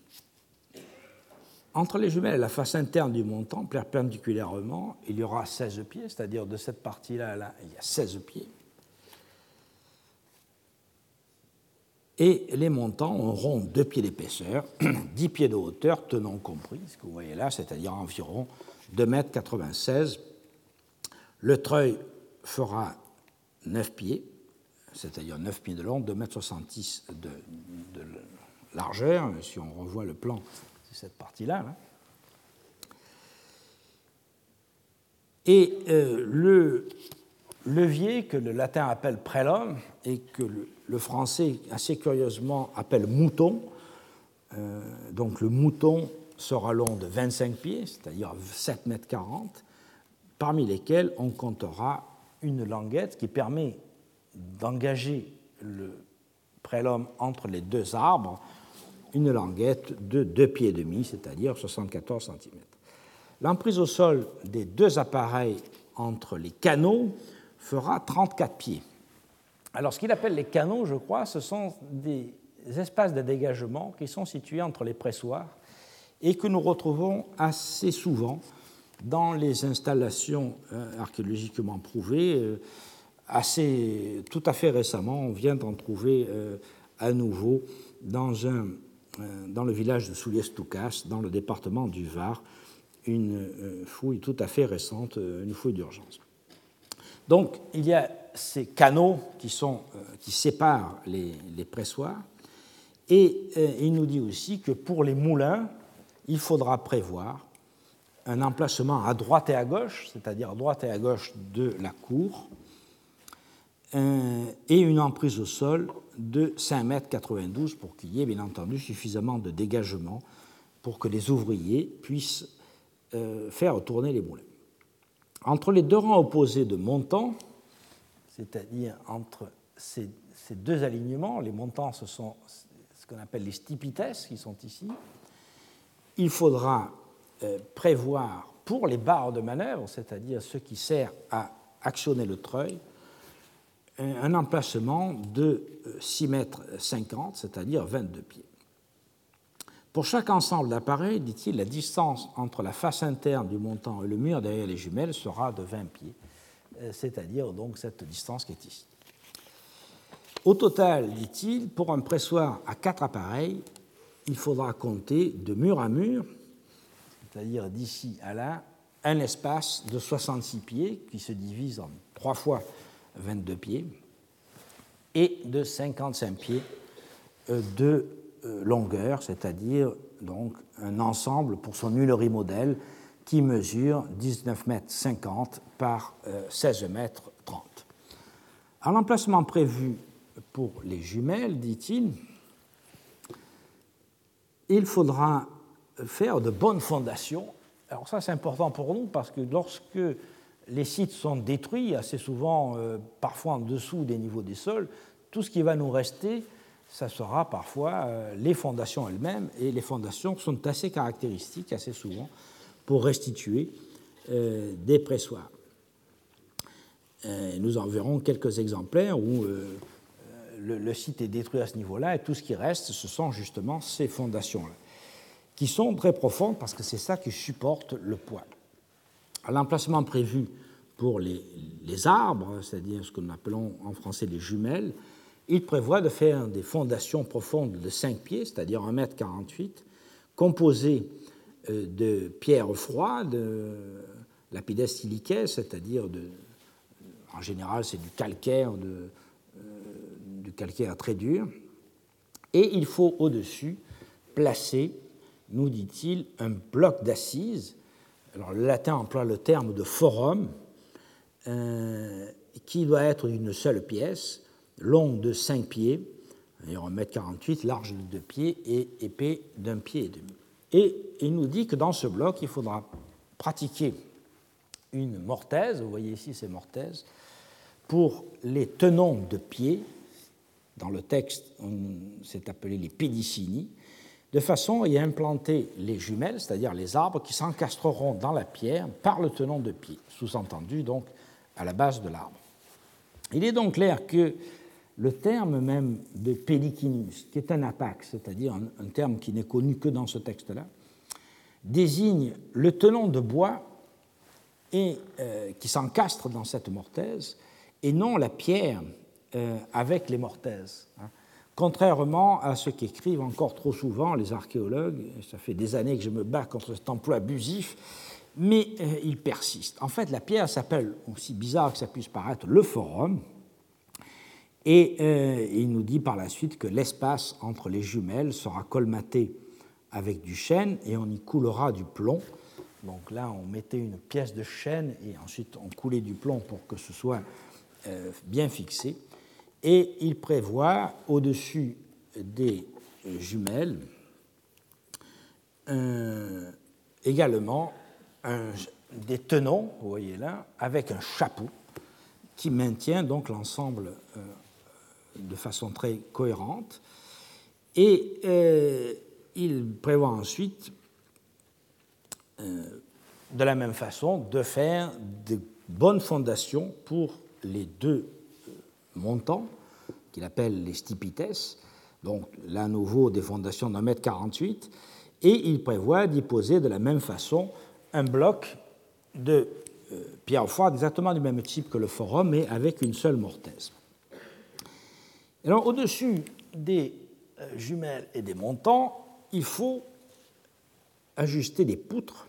Entre les jumelles et la face interne du montant, perpendiculairement, il y aura 16 pieds, c'est-à-dire de cette partie-là, là, il y a 16 pieds. Et les montants auront 2 pieds d'épaisseur, *clears throat* 10 pieds de hauteur, tenons compris, ce que vous voyez là, c'est-à-dire environ 2,96 m. Le treuil fera 9 pieds, c'est-à-dire 9 pieds de long, 2,66 m de, de largeur. Si on revoit le plan cette partie-là. Et euh, le levier que le latin appelle prélum et que le, français, assez curieusement, appelle mouton. Euh, donc le mouton sera long de 25 pieds, c'est-à-dire 7 mètres 40, parmi lesquels on comptera une languette qui permet d'engager le prélum entre les deux arbres, une languette de 2 pieds et demi, c'est-à-dire 74 cm. L'emprise au sol des deux appareils entre les canaux fera 34 pieds. Alors, ce qu'il appelle les canaux, je crois, ce sont des espaces de dégagement qui sont situés entre les pressoirs et que nous retrouvons assez souvent dans les installations euh, archéologiquement prouvées. Euh, assez, tout à fait récemment, on vient d'en trouver euh, à nouveau dans, un, dans le village de Souliès-Toucas, dans le département du Var, une fouille tout à fait récente, une fouille d'urgence. Donc, il y a ces canaux qui, sont, qui séparent les, pressoirs, et il nous dit aussi que pour les moulins, il faudra prévoir un emplacement à droite et à gauche, c'est-à-dire à droite et à gauche de la cour, euh, et une emprise au sol de 5,92 m pour qu'il y ait bien entendu suffisamment de dégagement pour que les ouvriers puissent euh, faire tourner les moulins. Entre les deux rangs opposés de montants, c'est-à-dire entre ces, ces, deux alignements, les montants ce sont ce qu'on appelle les stipites qui sont ici, il faudra euh, prévoir pour les barres de manœuvre, c'est-à-dire ce qui sert à actionner le treuil, un emplacement de 6 mètres 50, c'est-à-dire 22 pieds. Pour chaque ensemble d'appareils, dit-il, la distance entre la face interne du montant et le mur derrière les jumelles sera de 20 pieds, euh, c'est-à-dire donc cette distance qui est ici. Au total, dit-il, pour un pressoir à quatre appareils, il faudra compter de mur à mur, c'est-à-dire d'ici à là, un espace de 66 pieds qui se divise en 3 fois 22 pieds et de 55 pieds euh, de euh, longueur, c'est-à-dire donc un ensemble pour son Hullery modèle qui mesure 19 mètres 50 par 16 euh, mètres 30. À l'emplacement prévu pour les jumelles, dit-il, il faudra faire de bonnes fondations. Alors ça, c'est important pour nous parce que lorsque les sites sont détruits, assez souvent, euh, parfois en dessous des niveaux des sols, tout ce qui va nous rester, ça sera parfois euh, les fondations elles-mêmes, et les fondations sont assez caractéristiques, assez souvent, pour restituer euh, des pressoirs. nous en verrons quelques exemplaires où le, site est détruit à ce niveau-là, et tout ce qui reste, ce sont justement ces fondations-là, qui sont très profondes parce que c'est ça qui supporte le poids. À l'emplacement prévu pour les, arbres, c'est-à-dire ce que nous appelons en français les jumelles, il prévoit de faire des fondations profondes de 5 pieds, c'est-à-dire 1 mètre 48, composées euh, de pierres froides, de lapides silicaires, c'est-à-dire de, en général c'est du calcaire, de, calcaire très dur, et il faut au-dessus placer, nous dit-il, un bloc d'assises. Le latin emploie le terme de forum, euh, qui doit être d'une seule pièce, longue de 5 pieds, d'ailleurs 1m48, large de 2 pieds et épais d'un pied et demi. Et il nous dit que dans ce bloc, il faudra pratiquer une mortaise, vous voyez ici ces mortaises, pour les tenons de pieds dans le texte, c'est appelé les pédicinies, de façon à y implanter les jumelles, c'est-à-dire les arbres qui s'encastreront dans la pierre par le tenant de pied, sous-entendu donc à la base de l'arbre. Il est donc clair que le terme même de pédicinus, qui est un apax, c'est-à-dire un, terme qui n'est connu que dans ce texte-là, désigne le tenant de bois et, euh, qui s'encastre dans cette mortaise, et non la pierre euh, avec les mortaises. Hein. Contrairement à ce qu'écrivent encore trop souvent les archéologues, ça fait des années que je me bats contre cet emploi abusif, mais euh, il persiste. En fait, la pierre s'appelle, aussi bizarre que ça puisse paraître, le forum, et euh, il nous dit par la suite que l'espace entre les jumelles sera colmaté avec du chêne et on y coulera du plomb. Donc là, on mettait une pièce de chêne et ensuite on coulait du plomb pour que ce soit bien fixé, et il prévoit au-dessus des jumelles également des tenons, vous voyez là, avec un chapeau qui maintient donc l'ensemble de façon très cohérente. Et euh, il prévoit ensuite, euh, de la même façon, de faire de bonnes fondations pour les deux euh, montants, qu'il appelle les stipites, donc là à nouveau des fondations d'un mètre 48, et il prévoit d'y poser de la même façon un bloc de pierre froide exactement du même type que le forum, mais avec une seule mortaise. Alors, au-dessus des euh, jumelles et des montants, il faut ajuster des poutres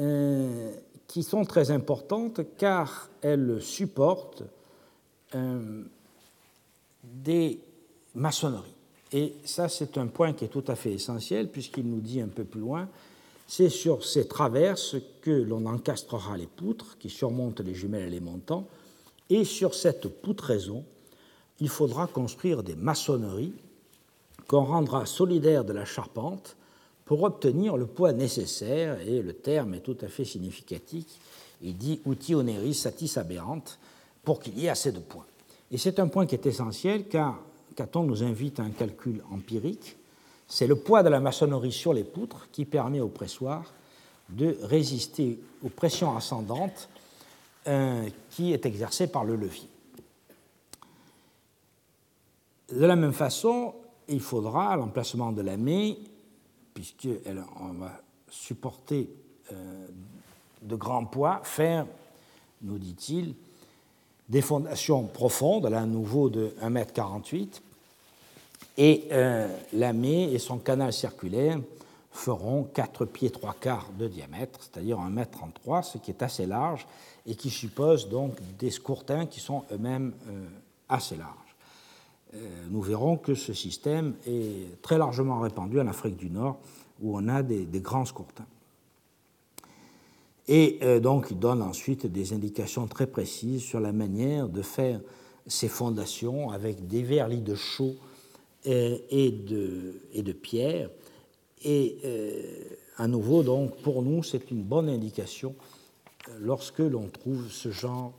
euh, qui sont très importantes car elles supportent euh, des maçonneries. Et ça, c'est un point qui est tout à fait essentiel puisqu'il nous dit un peu plus loin, c'est sur ces traverses que l'on encastrera les poutres qui surmontent les jumelles et les montants, et sur cette poutraison, il faudra construire des maçonneries qu'on rendra solidaires de la charpente pour obtenir le poids nécessaire, et le terme est tout à fait significatif, il dit uti oneris satis aberrant, pour qu'il y ait assez de poids. Et c'est un point qui est essentiel car Caton nous invite à un calcul empirique. C'est le poids de la maçonnerie sur les poutres qui permet au pressoir de résister aux pressions ascendantes euh, qui est exercée par le levier. De la même façon, il faudra, à l'emplacement de la mai, puisqu'on va supporter euh, de grands poids, faire, nous dit-il, des fondations profondes, là à nouveau de 1,48 m, et euh, la et son canal circulaire feront 4 pieds 3 quarts de diamètre, c'est-à-dire 1,33 m, ce qui est assez large et qui suppose donc des scourtins qui sont eux-mêmes euh, assez larges. Euh, nous verrons que ce système est très largement répandu en Afrique du Nord, où on a des, grands scourtins. Et euh, donc, il donne ensuite des indications très précises sur la manière de faire ces fondations avec des verlis de chaux euh, et de, et pierre. Et à nouveau, donc, pour nous, c'est une bonne indication lorsque l'on trouve ce genre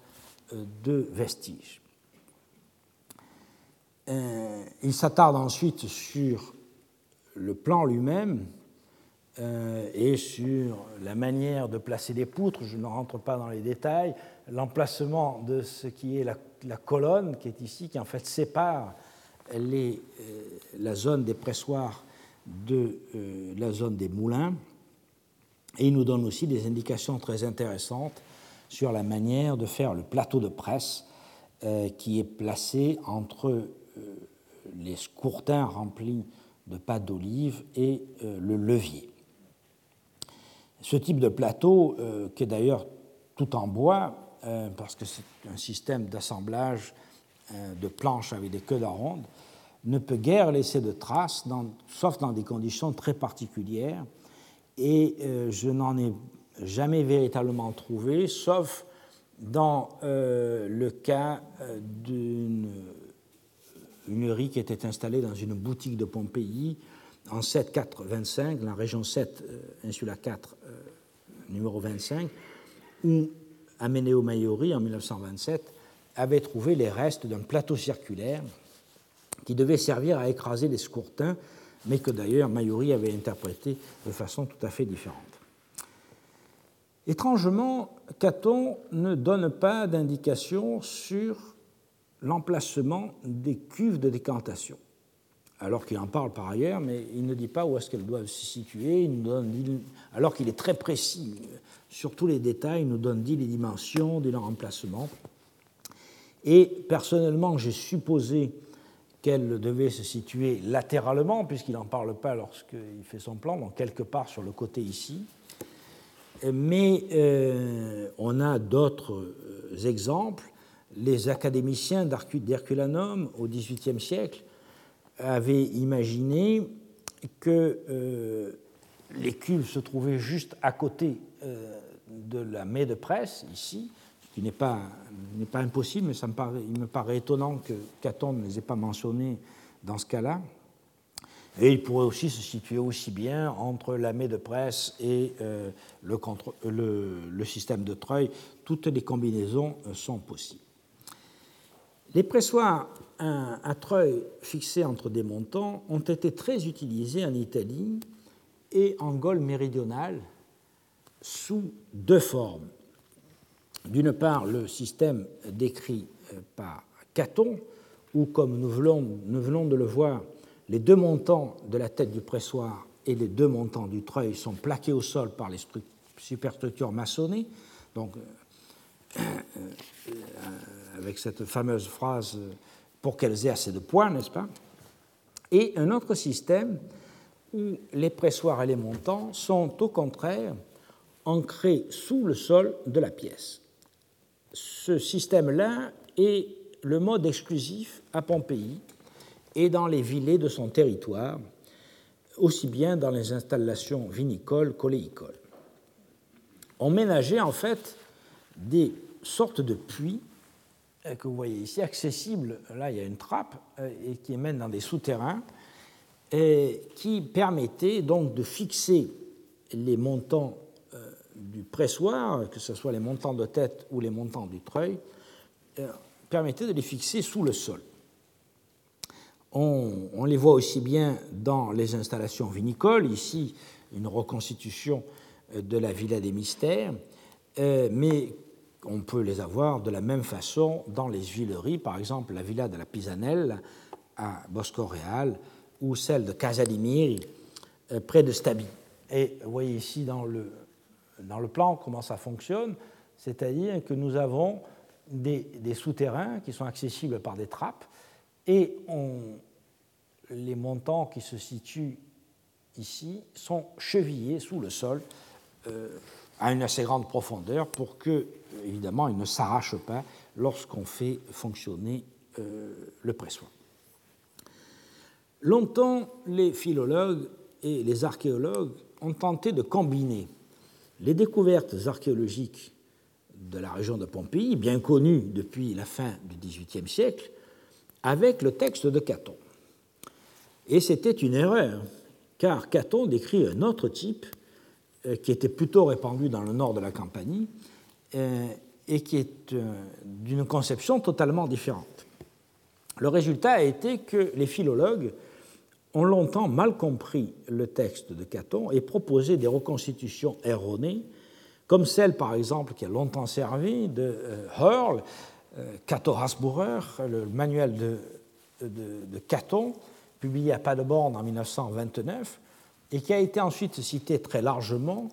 de vestiges. Euh, il s'attarde ensuite sur le plan lui-même euh, et sur la manière de placer les poutres. Je ne rentre pas dans les détails. L'emplacement de ce qui est la, colonne qui est ici, qui en fait sépare les, euh, la zone des pressoirs de la zone des moulins. Et il nous donne aussi des indications très intéressantes sur la manière de faire le plateau de presse qui est placé entre euh, les scourtins remplis de pâte d'olive et euh, le levier. Ce type de plateau, euh, qui est d'ailleurs tout en bois, parce que c'est un système d'assemblage de planches avec des queues d'aronde, ne peut guère laisser de traces, sauf dans des conditions très particulières. Et je n'en ai jamais véritablement trouvé, sauf dans le cas d'une une riz qui était installée dans une boutique de Pompéi en 7-4-25, la région 7, euh, insula 4, euh, numéro 25, où Ameneo Maiori, en 1927, avait trouvé les restes d'un plateau circulaire qui devait servir à écraser les scourtins, mais que d'ailleurs Maiori avait interprété de façon tout à fait différente. Étrangement, Caton ne donne pas d'indication sur l'emplacement des cuves de décantation. Alors qu'il en parle par ailleurs, mais il ne dit pas où est-ce qu'elles doivent se situer, il nous donne, alors qu'il est très précis sur tous les détails, il nous donne dit les dimensions, dit leur emplacement. Et personnellement, j'ai supposé qu'elles devaient se situer latéralement, puisqu'il n'en parle pas lorsqu'il fait son plan, donc quelque part sur le côté ici. Mais euh, on a d'autres euh, exemples les académiciens d'Herculanum au XVIIIe siècle avaient imaginé que euh, les se trouvaient juste à côté euh, de la maie de presse, ici, qui n'est pas, pas impossible, mais il me paraît étonnant que Caton ne les ait pas mentionnés dans ce cas-là. Et il pourrait aussi se situer aussi bien entre l'armée de presse et euh, le, système de treuil. Toutes les combinaisons sont possibles. Les pressoirs à treuil fixés entre des montants ont été très utilisés en Italie et en Gaule méridionale sous deux formes. D'une part, le système décrit euh, par Caton, où, comme nous venons, de le voir, les deux montants de la tête du pressoir et les deux montants du treuil sont plaqués au sol par les superstructures maçonnées. Donc, euh, euh, avec cette fameuse phrase pour qu'elles aient assez de poids, n'est-ce pas? Et un autre système où les pressoirs et les montants sont au contraire ancrés sous le sol de la pièce. Ce système-là est le mode exclusif à Pompéi et dans les villets de son territoire, aussi bien dans les installations vinicoles qu'oléicoles. On ménageait en fait des sortes de puits euh, que vous voyez ici, accessibles, là il y a une trappe, euh, et qui mène dans des souterrains, et qui permettaient donc de fixer les montants euh, du pressoir, que ce soit les montants de tête ou les montants du treuil, permettaient de les fixer sous le sol. On, les voit aussi bien dans les installations vinicoles, ici une reconstitution de la Villa des Mystères, mais on peut les avoir de la même façon dans les villeries, par exemple la villa de la Pisanelle à Bosco Real ou celle de Casalimiri euh, près de Stabi. Et vous voyez ici dans le, dans le plan comment ça fonctionne, c'est-à-dire que nous avons des, souterrains qui sont accessibles par des trappes et les montants qui se situent ici sont chevillés sous le sol euh, à une assez grande profondeur pour que évidemment, il ne s'arrache pas lorsqu'on fait fonctionner euh, le pressoir. Longtemps, les philologues et les archéologues ont tenté de combiner les découvertes archéologiques de la région de Pompéi, bien connues depuis la fin du XVIIIe siècle, avec le texte de Caton. Et c'était une erreur, car Caton décrit un autre type qui était plutôt répandu dans le nord de la Campanie, euh, et qui est euh, d'une conception totalement différente. Le résultat a été que les philologues ont longtemps mal compris le texte de Caton et proposé des reconstitutions erronées, comme celle par exemple qui a longtemps servi de euh, Hurl, Cato Hasburer, le manuel de, de, Caton, publié à Paderborn en 1929, et qui a été ensuite cité très largement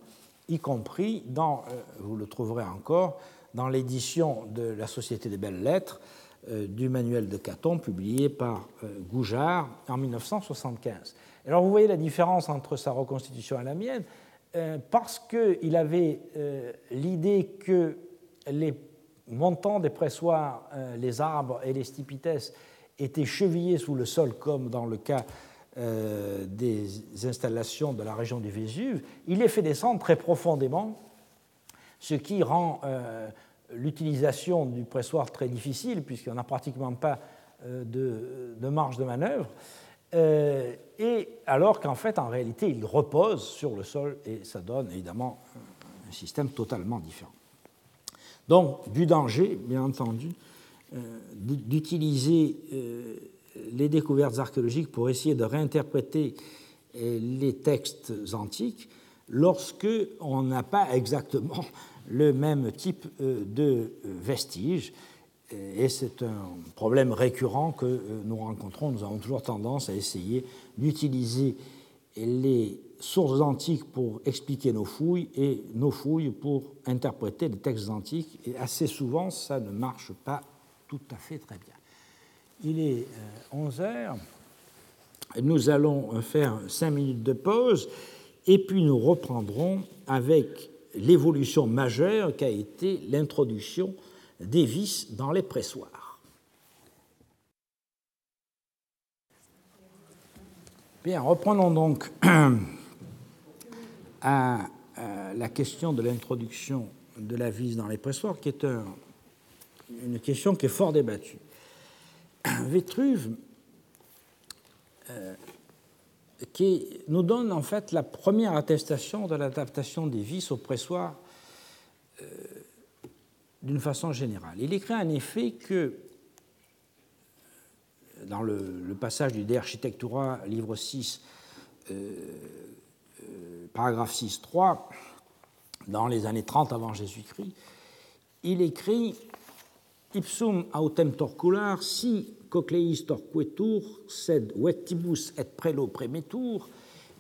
y compris dans, euh, vous le trouverez encore, dans l'édition de la Société des belles lettres euh, du manuel de Caton publié par euh, Goujard en 1975. Alors vous voyez la différence entre sa reconstitution et la mienne, parce qu'il avait l'idée que les montants des pressoirs, les arbres et les stipites étaient chevillés sous le sol, comme dans le cas euh, des installations de la région du Vésuve, il les fait descendre très profondément, ce qui rend euh, l'utilisation du pressoir très difficile, puisqu'on n'a pratiquement pas euh, de, marge de manœuvre, et alors qu'en fait, en réalité, il repose sur le sol, et ça donne évidemment un système totalement différent. Donc, du danger, bien entendu, d'utiliser les découvertes archéologiques pour essayer de réinterpréter euh, les textes antiques lorsque on n'a pas exactement *laughs* le même type euh, de vestiges. Et c'est un problème récurrent que euh, nous rencontrons. Nous avons toujours tendance à essayer d'utiliser les sources antiques pour expliquer nos fouilles et nos fouilles pour interpréter les textes antiques. Et assez souvent, ça ne marche pas tout à fait très bien. Il est 11 euh, heures. Nous allons faire cinq minutes de pause et puis nous reprendrons avec l'évolution majeure qu'a été l'introduction des vis dans les pressoirs. Bien, reprenons donc *clears throat* à, la question de l'introduction de la vis dans les pressoirs, qui est un une question qui est fort débattue. Vitruve qui nous donne en fait la première attestation de l'adaptation des vis au pressoir d'une façon générale. Il écrit en effet que dans le, passage du De Architectura, livre 6, euh, euh, paragraphe 6, 3, dans les années 30 avant Jésus-Christ, il écrit Ipsum autem torcular, si cocleis torquetur, sed vectibus et prelo premetur,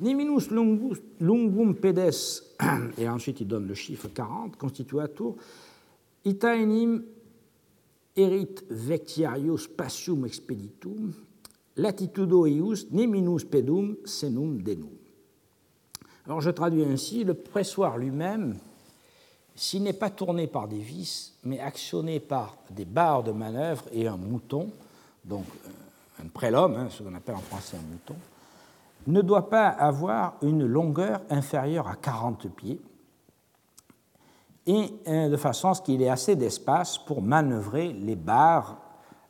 neminus lungum pedes, *clears throat* et ensuite il donne le chiffre 40, constituatur, itaenim erit vectiarius passium expeditum, latitudo eius neminus pedum senum denum. Alors je traduis ainsi, le pressoir lui-même, s'il n'est pas tourné par des vis, mais actionné par des barres de manœuvre et un mouton, donc euh, un prélum, hein, ce qu'on appelle en français un mouton, ne doit pas avoir une longueur inférieure à 40 pieds, et euh, de façon à ce qu'il ait assez d'espace pour manœuvrer les barres,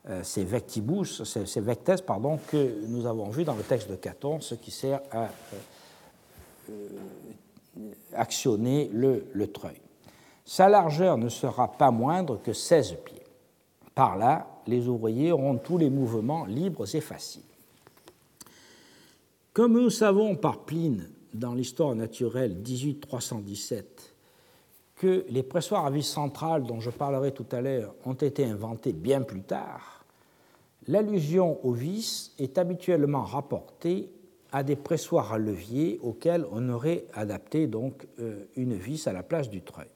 euh, ces vectibus, ces, vectes pardon, que nous avons vus dans le texte de Caton, ce qui sert à actionner le, le treuil. Sa largeur ne sera pas moindre que 16 pieds. Par là, les ouvriers auront tous les mouvements libres et faciles. Comme nous savons par Pline dans l'histoire naturelle 18317 que les pressoirs à vis centrale dont je parlerai tout à l'heure ont été inventés bien plus tard, l'allusion aux vis est habituellement rapportée à des pressoirs à levier auxquels on aurait adapté donc euh, une vis à la place du treuil.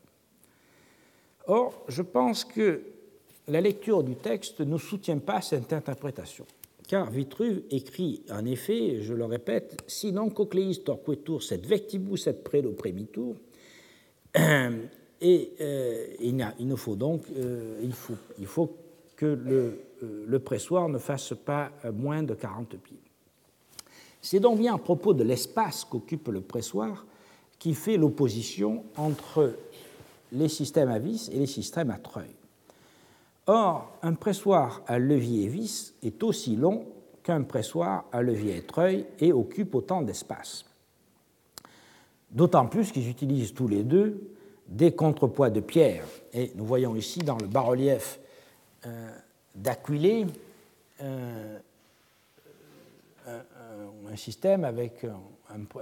Or, je pense que la lecture du texte ne soutient pas cette interprétation, car Vitruve écrit en effet, je le répète, sinon cocleis torquetur set vectibus et predo premitur, *clears throat* et euh, il, il, faut donc euh, que le, euh, le, pressoir ne fasse pas moins de 40 pieds. C'est donc bien à propos de l'espace qu'occupe le pressoir qui fait l'opposition entre les systèmes à vis et les systèmes à treuil. Or, un pressoir à levier et vis est aussi long qu'un pressoir à levier et treuil et occupe autant d'espace. D'autant plus qu'ils utilisent tous les deux des contrepoids de pierre. Et nous voyons ici dans le bas-relief euh, d'Aquilée euh, un, système avec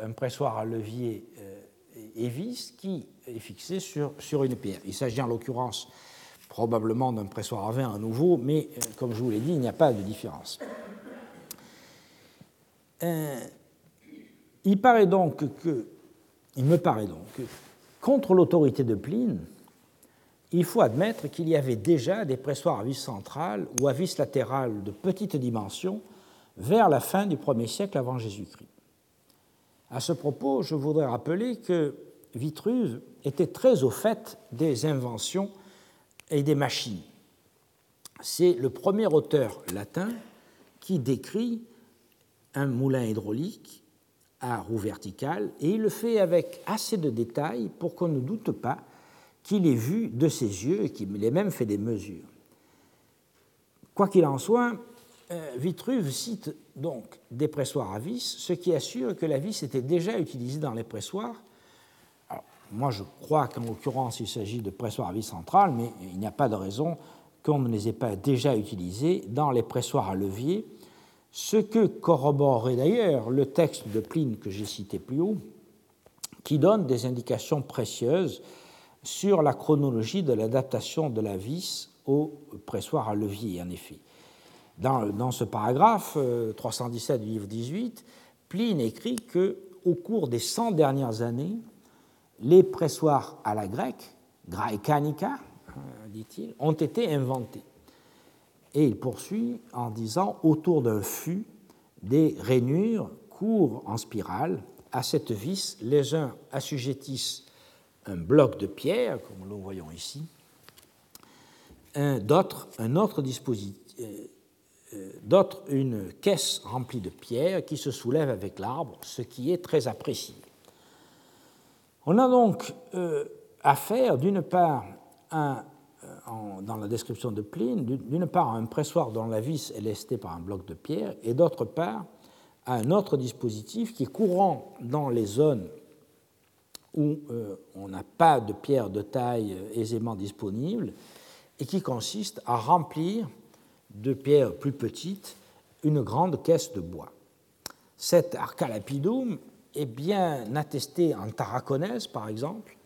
un, pressoir à levier euh, et vis qui est fixé sur une pierre. Il s'agit en l'occurrence probablement d'un pressoir à vin à nouveau, mais comme je vous l'ai dit, il n'y a pas de différence. il paraît donc que, il me paraît donc que Contre l'autorité de Pline, il faut admettre qu'il y avait déjà des pressoirs à vis centrale ou à vis latérale de petite dimension vers la fin du 1er siècle avant Jésus-Christ. À ce propos, je voudrais rappeler que Vitruve était très au fait des inventions et des machines. C'est le premier auteur latin qui décrit un moulin hydraulique à roue verticale, et il le fait avec assez de détails pour qu'on ne doute pas qu'il ait vu de ses yeux et qu'il ait même fait des mesures. Quoi qu'il en soit, euh, Vitruve cite donc des pressoirs à vis, ce qui assure que la vis était déjà utilisée dans les pressoirs. Moi, je crois qu'en l'occurrence, il s'agit de pressoirs à vis centrales, mais il n'y a pas de raison qu'on ne les ait pas déjà utilisés dans les pressoirs à levier ce que corroborerait d'ailleurs le texte de Pline que j'ai cité plus haut, qui donne des indications précieuses sur la chronologie de l'adaptation de la vis au pressoir à levier, en effet. Dans, ce paragraphe 317 euh, du livre 18, Pline écrit que au cours des 100 dernières années, les pressoirs à la grecque, graecanica, hein, dit-il, ont été inventés. Et il poursuit en disant Autour d'un fût, des rainures courent en spirale. À cette vis, les uns assujettissent un bloc de pierre, comme nous voyons ici, euh, euh, d'autres une caisse remplie de pierres qui se soulève avec l'arbre, ce qui est très apprécié. On a donc euh, affaire d'une part un dans la description de Pline, d'une part un pressoir dont la vis est lestée par un bloc de pierre, et d'autre part un autre dispositif qui est courant dans les zones où euh, on n'a pas de pierre de taille aisément disponible, et qui consiste à remplir de pierres plus petites une grande caisse de bois. Cet arcalapidum est bien attesté en Tarraconnaise, par exemple,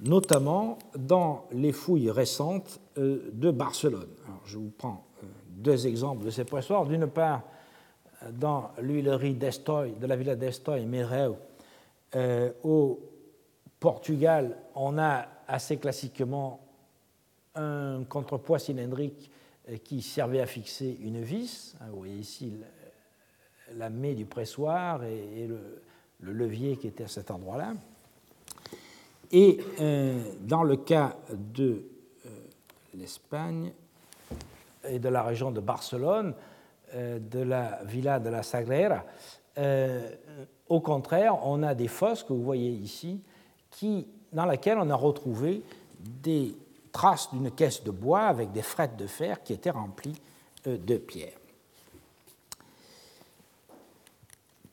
notamment dans les fouilles récentes euh, de Barcelone. je vous prends euh, deux exemples de ces pressoirs. D'une part, dans l'huilerie d'Estoy, de la villa d'Estoy, Mereu, euh, au Portugal, on a assez classiquement un contrepoids cylindrique qui servait à fixer une vis. Vous voyez ici la main du pressoir et, le, levier qui était à cet endroit-là. Et euh, dans le cas de euh, l'Espagne et de la région de Barcelone, euh, de la villa de la Sagrera, au contraire, on a des fosses que vous voyez ici, dans lesquelles on a retrouvé des traces d'une caisse de bois avec des frettes de fer qui étaient remplies de pierres.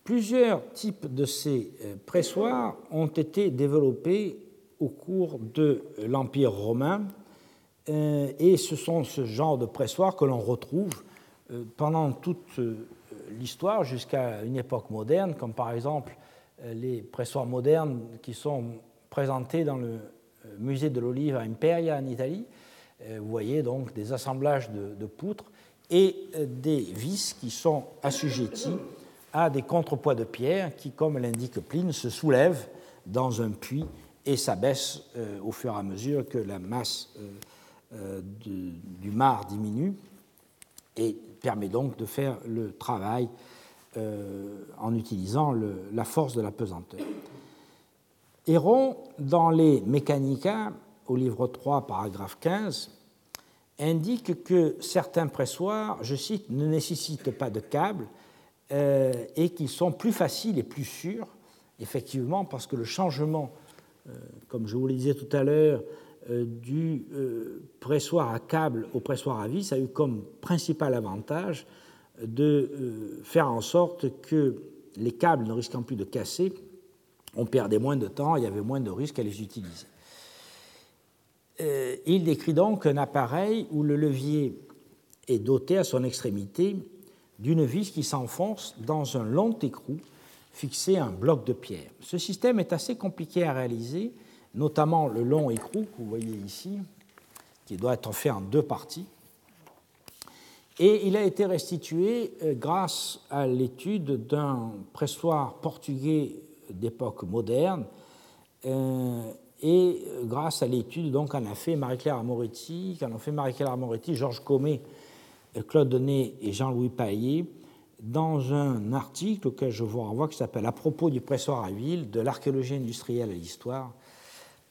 Plusieurs types de ces pressoirs ont été développés au cours de l'Empire romain, euh, et ce sont ce genre de pressoirs que l'on retrouve euh, pendant toute euh, l'histoire jusqu'à une époque moderne, comme par exemple les pressoirs modernes qui sont présentés dans le musée de l'Olive à Imperia en Italie. Vous voyez donc des assemblages de poutres et des vis qui sont assujettis à des contrepoids de pierre qui, comme l'indique Pline, se soulèvent dans un puits et s'abaisse euh, au fur et à mesure que la masse euh, euh, du, mar diminue et permet donc de faire le travail en utilisant la force de la pesanteur. Héron, dans les Mechanica, au livre 3, paragraphe 15, indique que certains pressoirs, je cite, ne nécessitent pas de câbles et qu'ils sont plus faciles et plus sûrs, effectivement, parce que le changement euh, comme je vous le disais tout à l'heure, euh, du euh, pressoir à câble au pressoir à vis a eu comme principal avantage de faire en sorte que les câbles ne risquant plus de casser, on perdait moins de temps, il y avait moins de risques à les utiliser. Il décrit donc un appareil où le levier est doté à son extrémité d'une vis qui s'enfonce dans un long écrou fixer un bloc de pierre. Ce système est assez compliqué à réaliser, notamment le long écrou que vous voyez ici, qui doit être fait en deux parties. Et il a été restitué euh, grâce à l'étude d'un pressoir portugais d'époque moderne euh, et grâce à l'étude donc qu'en a fait Marie-Claire Amoretti, qu'en fait Marie-Claire Amoretti, Georges Comet, Claude Denet et Jean-Louis Paillet dans un article auquel je vous renvoie qui s'appelle À propos du pressoir à huile, de l'archéologie industrielle à l'histoire,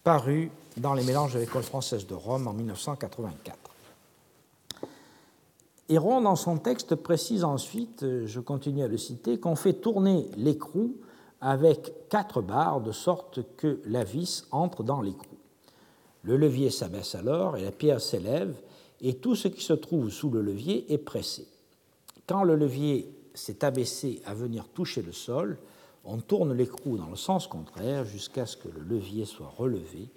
paru dans les mélanges de l'école française de Rome en 1984. Héron, dans son texte, précise ensuite, je continue à le citer, qu'on fait tourner l'écrou avec quatre barres de sorte que la vis entre dans l'écrou. Le levier s'abaisse alors et la pierre s'élève et tout ce qui se trouve sous le levier est pressé. Quand le levier s'est abaissé à venir toucher le sol, on tourne l'écrou dans le sens contraire jusqu'à ce que le levier soit relevé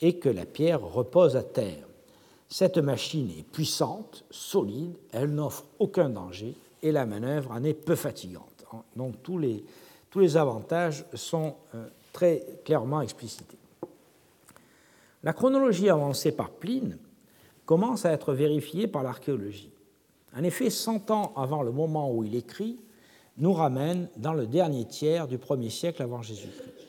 et que la pierre repose à terre. Cette machine est puissante, solide, elle n'offre aucun danger et la manœuvre en est peu fatigante. Donc tous les, tous les avantages sont euh, très clairement explicités. La chronologie avancée par Pline commence à être vérifiée par l'archéologie. En effet, 100 ans avant le moment où il écrit, nous ramène dans le dernier tiers du premier siècle avant Jésus-Christ.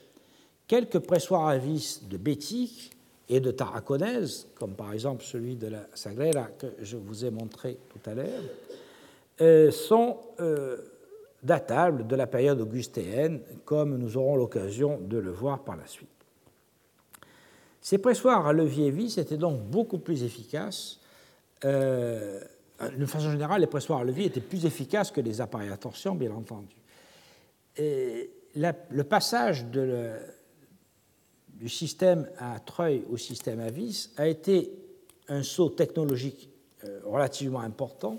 Quelques pressoirs à vis de Bétique et de Tarraconnaise, comme par exemple celui de la Sagrera que je vous ai montré tout à l'heure, euh, sont euh, datables de la période augustéenne, comme nous aurons l'occasion de le voir par la suite. Ces pressoirs à levier vis étaient donc beaucoup plus efficaces euh, de façon générale, les pressoirs à levier étaient plus efficaces que les appareils à torsion, bien entendu. Le passage du système à treuil au système à vis a été un saut technologique euh, relativement important,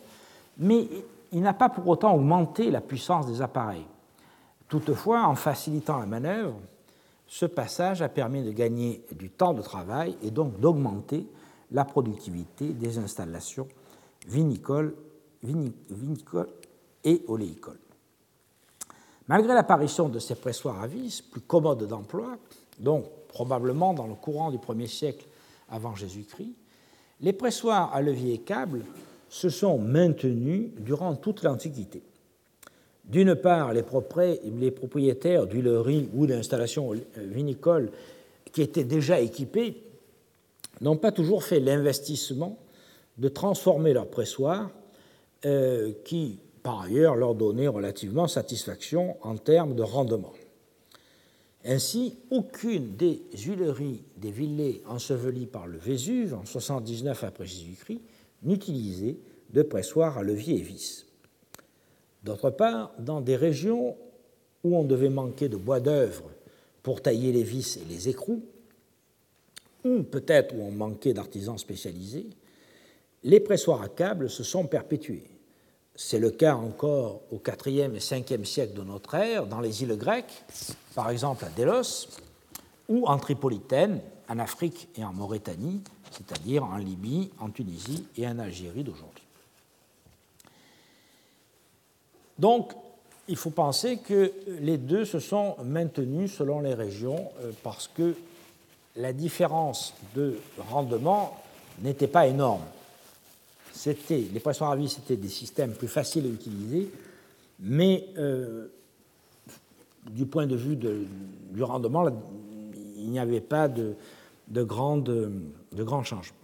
mais il n'a pas pour autant augmenté la puissance des appareils. Toutefois, en facilitant la manœuvre, ce passage a permis de gagner du temps de travail et donc d'augmenter la productivité des installations vinicoles, et oléicoles. Malgré l'apparition de ces pressoirs à vis, plus commodes d'emploi, donc probablement dans le courant du 1er siècle avant Jésus-Christ, les pressoirs à levier et câble se sont maintenus durant toute l'Antiquité. D'une part, les, propriétaires d'huileries ou d'installations vinicoles qui étaient déjà équipés n'ont pas toujours fait l'investissement de transformer leurs pressoirs, euh, qui, par ailleurs, leur donnaient relativement satisfaction en termes de rendement. Ainsi, aucune des huileries des villets ensevelies par le Vésuve en 79 après Jésus-Christ n'utilisait de pressoir à levier et vis. D'autre part, dans des régions où on devait manquer de bois d'œuvre pour tailler les vis et les écrous, ou peut-être où on manquait d'artisans spécialisés, les pressoirs à câble se sont perpétués. C'est le cas encore au IVe et Ve siècle de notre ère, dans les îles grecques, par exemple à Délos, ou en Tripolitaine, en Afrique et en Mauritanie, c'est-à-dire en Libye, en Tunisie et en Algérie d'aujourd'hui. Donc, il faut penser que les deux se sont maintenus selon les régions euh, parce que la différence de rendement n'était pas énorme. les poissons à vis étaient des systèmes plus faciles à utiliser, mais euh, du point de vue du rendement, il n'y avait pas de, de, grands changements.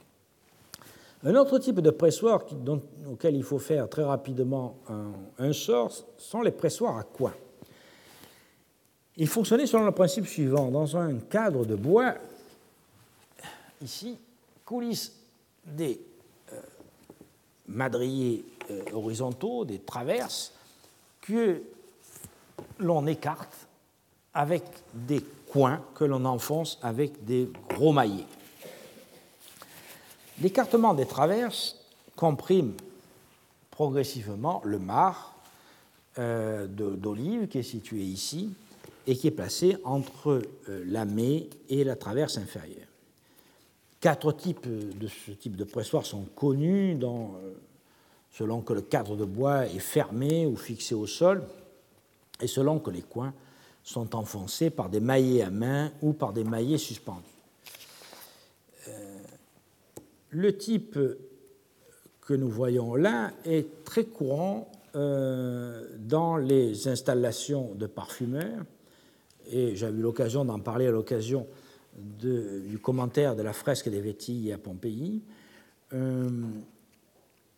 Un autre type de pressoir auquel il faut faire très rapidement un, sort sont les pressoirs à coin. Ils fonctionnaient selon le principe suivant. Dans un cadre de bois, ici, coulissent des euh, madriers euh, horizontaux, des traverses, que l'on écarte avec des coins que l'on enfonce avec des gros maillets. L'écartement des traverses comprime progressivement le mar euh, d'olive qui est situé ici et qui est placé entre euh, la et la traverse inférieure. Quatre types de ce type de pressoir sont connus euh, selon que le cadre de bois est fermé ou fixé au sol et selon que les coins sont enfoncés par des maillets à main ou par des maillets suspendus. Le type que nous voyons là est très courant euh, dans les installations de parfumeurs, et j'avais eu l'occasion d'en parler à l'occasion du commentaire de la fresque des Vétilles à Pompéi. Euh,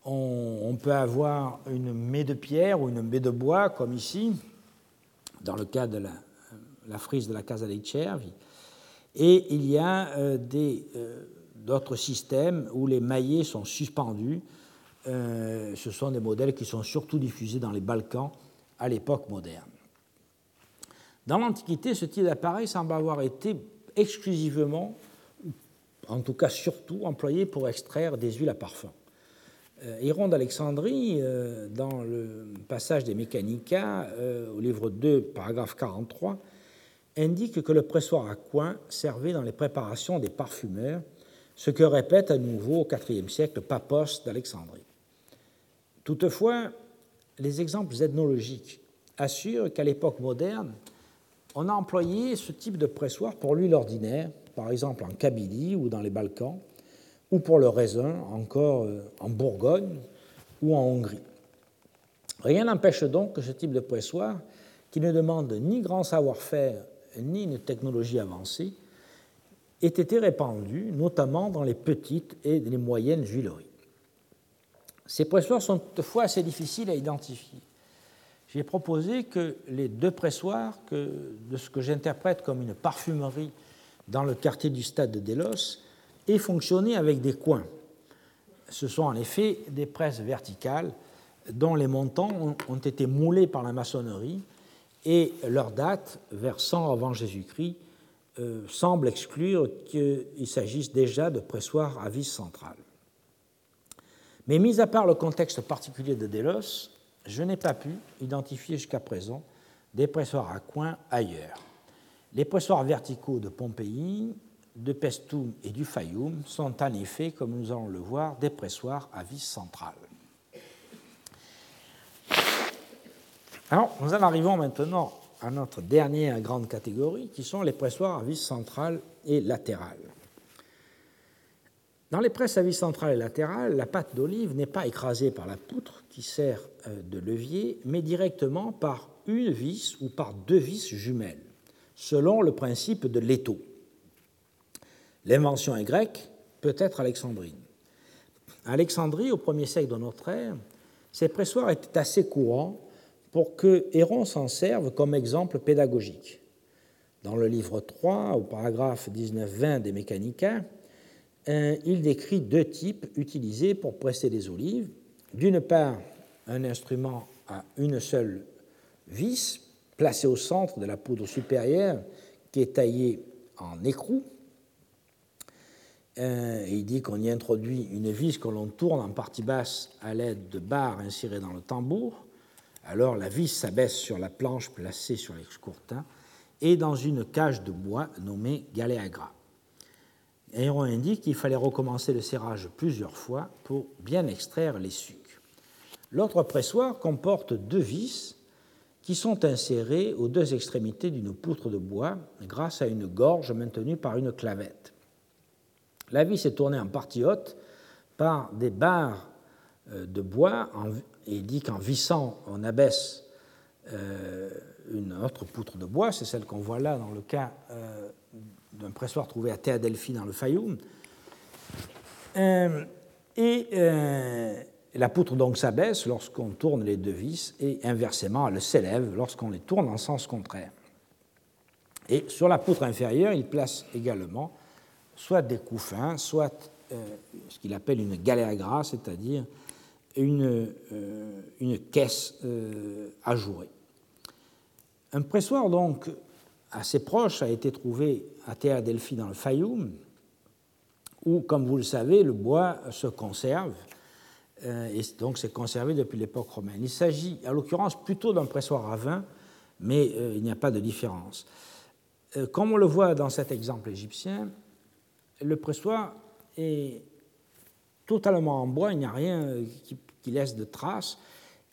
on, peut avoir une maie de pierre ou une maie de bois, comme ici, dans le cas de la, frise de la Casa dei Cervi, et il y a euh, des d'autres systèmes où les maillets sont suspendus. Euh, ce sont des modèles qui sont surtout diffusés dans les Balkans à l'époque moderne. Dans l'Antiquité, ce type d'appareil semble avoir été exclusivement, en tout cas surtout, employé pour extraire des huiles à parfum. Euh, Héron d'Alexandrie, euh, dans le passage des Mechanica, au livre 2, paragraphe 43, indique que le pressoir à coin servait dans les préparations des parfumeurs ce que répète à nouveau au IVe siècle Papos d'Alexandrie. Toutefois, les exemples ethnologiques assurent qu'à l'époque moderne, on a employé ce type de pressoir pour l'huile ordinaire, par exemple en Kabylie ou dans les Balkans, ou pour le raisin, encore euh, en Bourgogne ou en Hongrie. Rien n'empêche donc que ce type de pressoir, qui ne demande ni grand savoir-faire ni une technologie avancée, ait été répandu, notamment dans les petites et les moyennes huileries. Ces pressoirs sont toutefois assez difficiles à identifier. J'ai proposé que les deux pressoirs que, de ce que j'interprète comme une parfumerie dans le quartier du stade de Delos aient fonctionné avec des coins. Ce sont en effet des presses verticales dont les montants ont été moulés par la maçonnerie et leur date, vers 100 avant Jésus-Christ, euh, semble exclure qu'il s'agisse déjà de pressoirs à vis centrale. Mais mis à part le contexte particulier de Delos, je n'ai pas pu identifier jusqu'à présent des pressoirs à coins ailleurs. Les pressoirs verticaux de Pompéi, de Pestoum et du Fayoum sont en effet, comme nous allons le voir, des pressoirs à vis centrale. Alors, nous en arrivons maintenant à notre dernière grande catégorie, qui sont les pressoirs à vis centrale et latérale. Dans les presses à vis centrale et latérale, la pâte d'olive n'est pas écrasée par la poutre qui sert euh, de levier, mais directement par une vis ou par deux vis jumelles, selon le principe de l'étau. L'invention est grecque, peut-être alexandrine. À Alexandrie, au 1er siècle de notre ère, ces pressoirs étaient assez courants pour que Héron s'en serve comme exemple pédagogique. Dans le livre 3, au paragraphe 19-20 des Mécanica, il décrit deux types utilisés pour presser des olives. D'une part, un instrument à une seule vis, placé au centre de la poudre supérieure, qui est taillée en écrou. il dit qu'on y introduit une vis que l'on tourne en partie basse à l'aide de barres insérées dans le tambour. Alors la vis s'abaisse sur la planche placée sur l'excourtin et dans une cage de bois nommée galéagra. Héron indique qu'il fallait recommencer le serrage plusieurs fois pour bien extraire les sucs. L'autre pressoir comporte deux vis qui sont insérées aux deux extrémités d'une poutre de bois grâce à une gorge maintenue par une clavette. La vis est tournée en partie haute par des barres de bois et dit qu'en vissant, on abaisse euh, une autre poutre de bois, c'est celle qu'on voit là dans le cas euh, d'un pressoir trouvé à Théadelphie dans le Fayoum. Euh, et la poutre donc s'abaisse lorsqu'on tourne les deux vis et inversement elle s'élève lorsqu'on les tourne en sens contraire. Et sur la poutre inférieure, il place également soit des couffins, soit ce qu'il appelle une galéagra, c'est-à-dire une, euh, une caisse euh, ajourée. Un pressoir donc assez proche a été trouvé à Théa Delphi dans le Fayoum, où, comme vous le savez, le bois se conserve, euh, et donc c'est conservé depuis l'époque romaine. Il s'agit, à l'occurrence, plutôt d'un pressoir à vin, mais il n'y a pas de différence. comme on le voit dans cet exemple égyptien, le pressoir est totalement en bois, il n'y a rien qui, laisse de traces.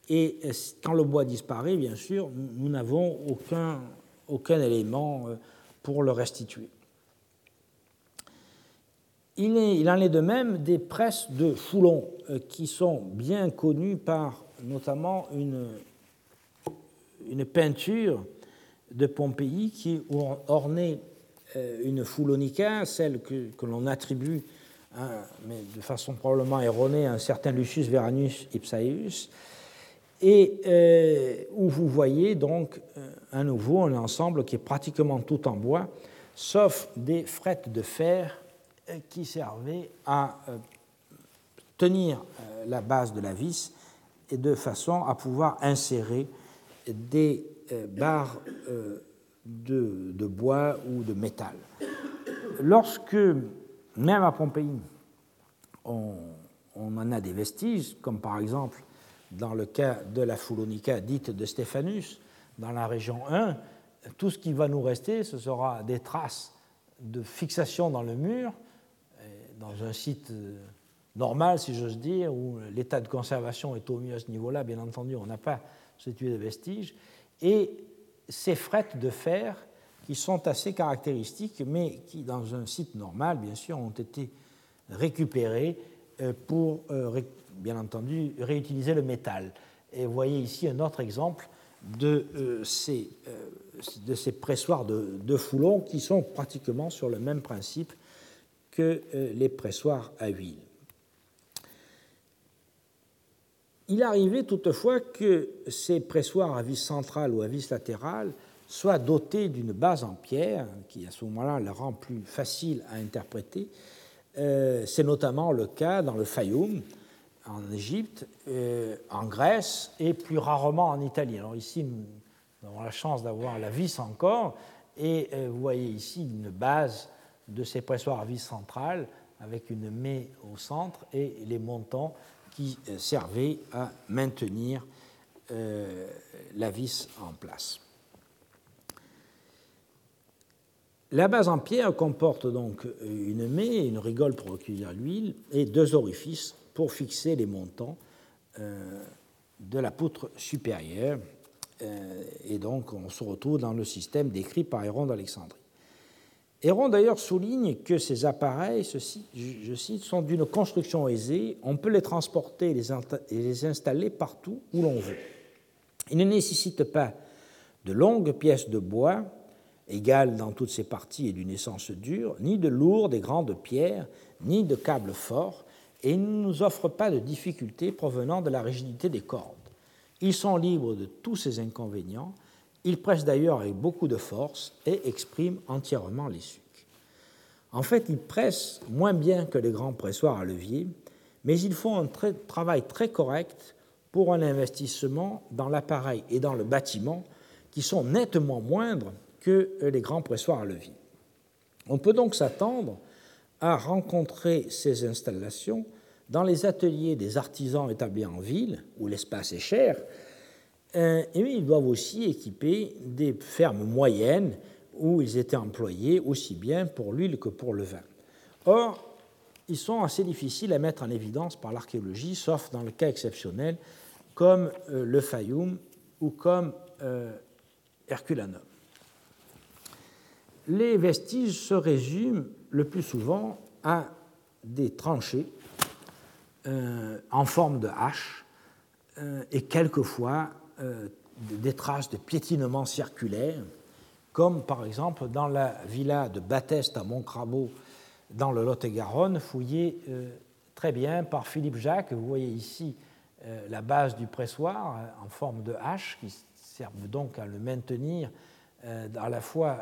Et euh, quand le bois disparaît, bien sûr, nous n'avons aucun, aucun élément euh, pour le restituer. Il, en est de même des presses de Foulon euh, qui sont bien connues par notamment une, peinture de Pompéi qui ornait une foulonica, celle que l'on attribue Hein, mais de façon probablement erronée, un certain Lucius Veranus Ipsaeus, et euh, où vous voyez donc euh, à nouveau un ensemble qui est pratiquement tout en bois, sauf des frettes de fer euh, qui servaient à tenir la base de la vis et de façon à pouvoir insérer des barres de, de bois ou de métal. Lorsque même à Pompéi, on, en a des vestiges, comme par exemple dans le cas de la Foulonica dite de Stéphanus, dans la région 1, tout ce qui va nous rester, ce sera des traces de fixation dans le mur, dans un site euh, normal, si j'ose dire, où l'état de conservation est au mieux à ce niveau-là, bien entendu, on n'a pas situé de vestiges, et ces frettes de fer qui sont assez caractéristiques, mais qui, dans un site normal, bien sûr, ont été récupérés euh, pour, euh, bien entendu, réutiliser le métal. Et vous voyez ici un autre exemple de, euh, ces, de ces pressoirs de, de Foulon qui sont pratiquement sur le même principe que les pressoirs à huile. Il arrivait toutefois que ces pressoirs à vis centrale ou à vis latérale soit doté d'une base en pierre, qui à ce moment-là la rend plus facile à interpréter. Euh, c'est notamment le cas dans le Fayoum, en Égypte, euh, en Grèce et plus rarement en Italie. Alors ici, nous avons la chance d'avoir la vis encore, et euh, vous voyez ici une base de ces pressoirs à vis centrale avec une maie au centre et les montants qui servaient à maintenir la vis en place. La base en pierre comporte donc une maie, une rigole pour recueillir l'huile et deux orifices pour fixer les montants euh, de la poutre supérieure. Euh, et donc on se retrouve dans le système décrit par Héron d'Alexandrie. Héron d'ailleurs souligne que ces appareils, je cite, sont d'une construction aisée, on peut les transporter et les installer partout où l'on veut. Ils ne nécessitent pas de longues pièces de bois égale dans toutes ses parties et d'une essence dure, ni de lourdes et grandes pierres, ni de câbles forts, et ne nous offrent pas de difficultés provenant de la rigidité des cordes. Ils sont libres de tous ces inconvénients, ils pressent d'ailleurs avec beaucoup de force et expriment entièrement les sucs. En fait, ils pressent moins bien que les grands pressoirs à levier, mais ils font un travail très correct pour un investissement dans l'appareil et dans le bâtiment qui sont nettement moindres que les grands pressoirs à levier. On peut donc s'attendre à rencontrer ces installations dans les ateliers des artisans établis en ville, où l'espace est cher, euh, et ils doivent aussi équiper des fermes moyennes où ils étaient employés aussi bien pour l'huile que pour le vin. Or, ils sont assez difficiles à mettre en évidence par l'archéologie, sauf dans le cas exceptionnel comme euh, le Fayoum ou comme euh, Herculanum les vestiges se résument le plus souvent à des tranchées euh, en forme de hache euh, et quelquefois euh, des traces de piétinement circulaire, comme par exemple dans la villa de Batteste à Montcrabeau dans le Lot-et-Garonne, fouillée très bien par Philippe Jacques. Vous voyez ici la base du pressoir en forme de hache qui servent donc à le maintenir à la fois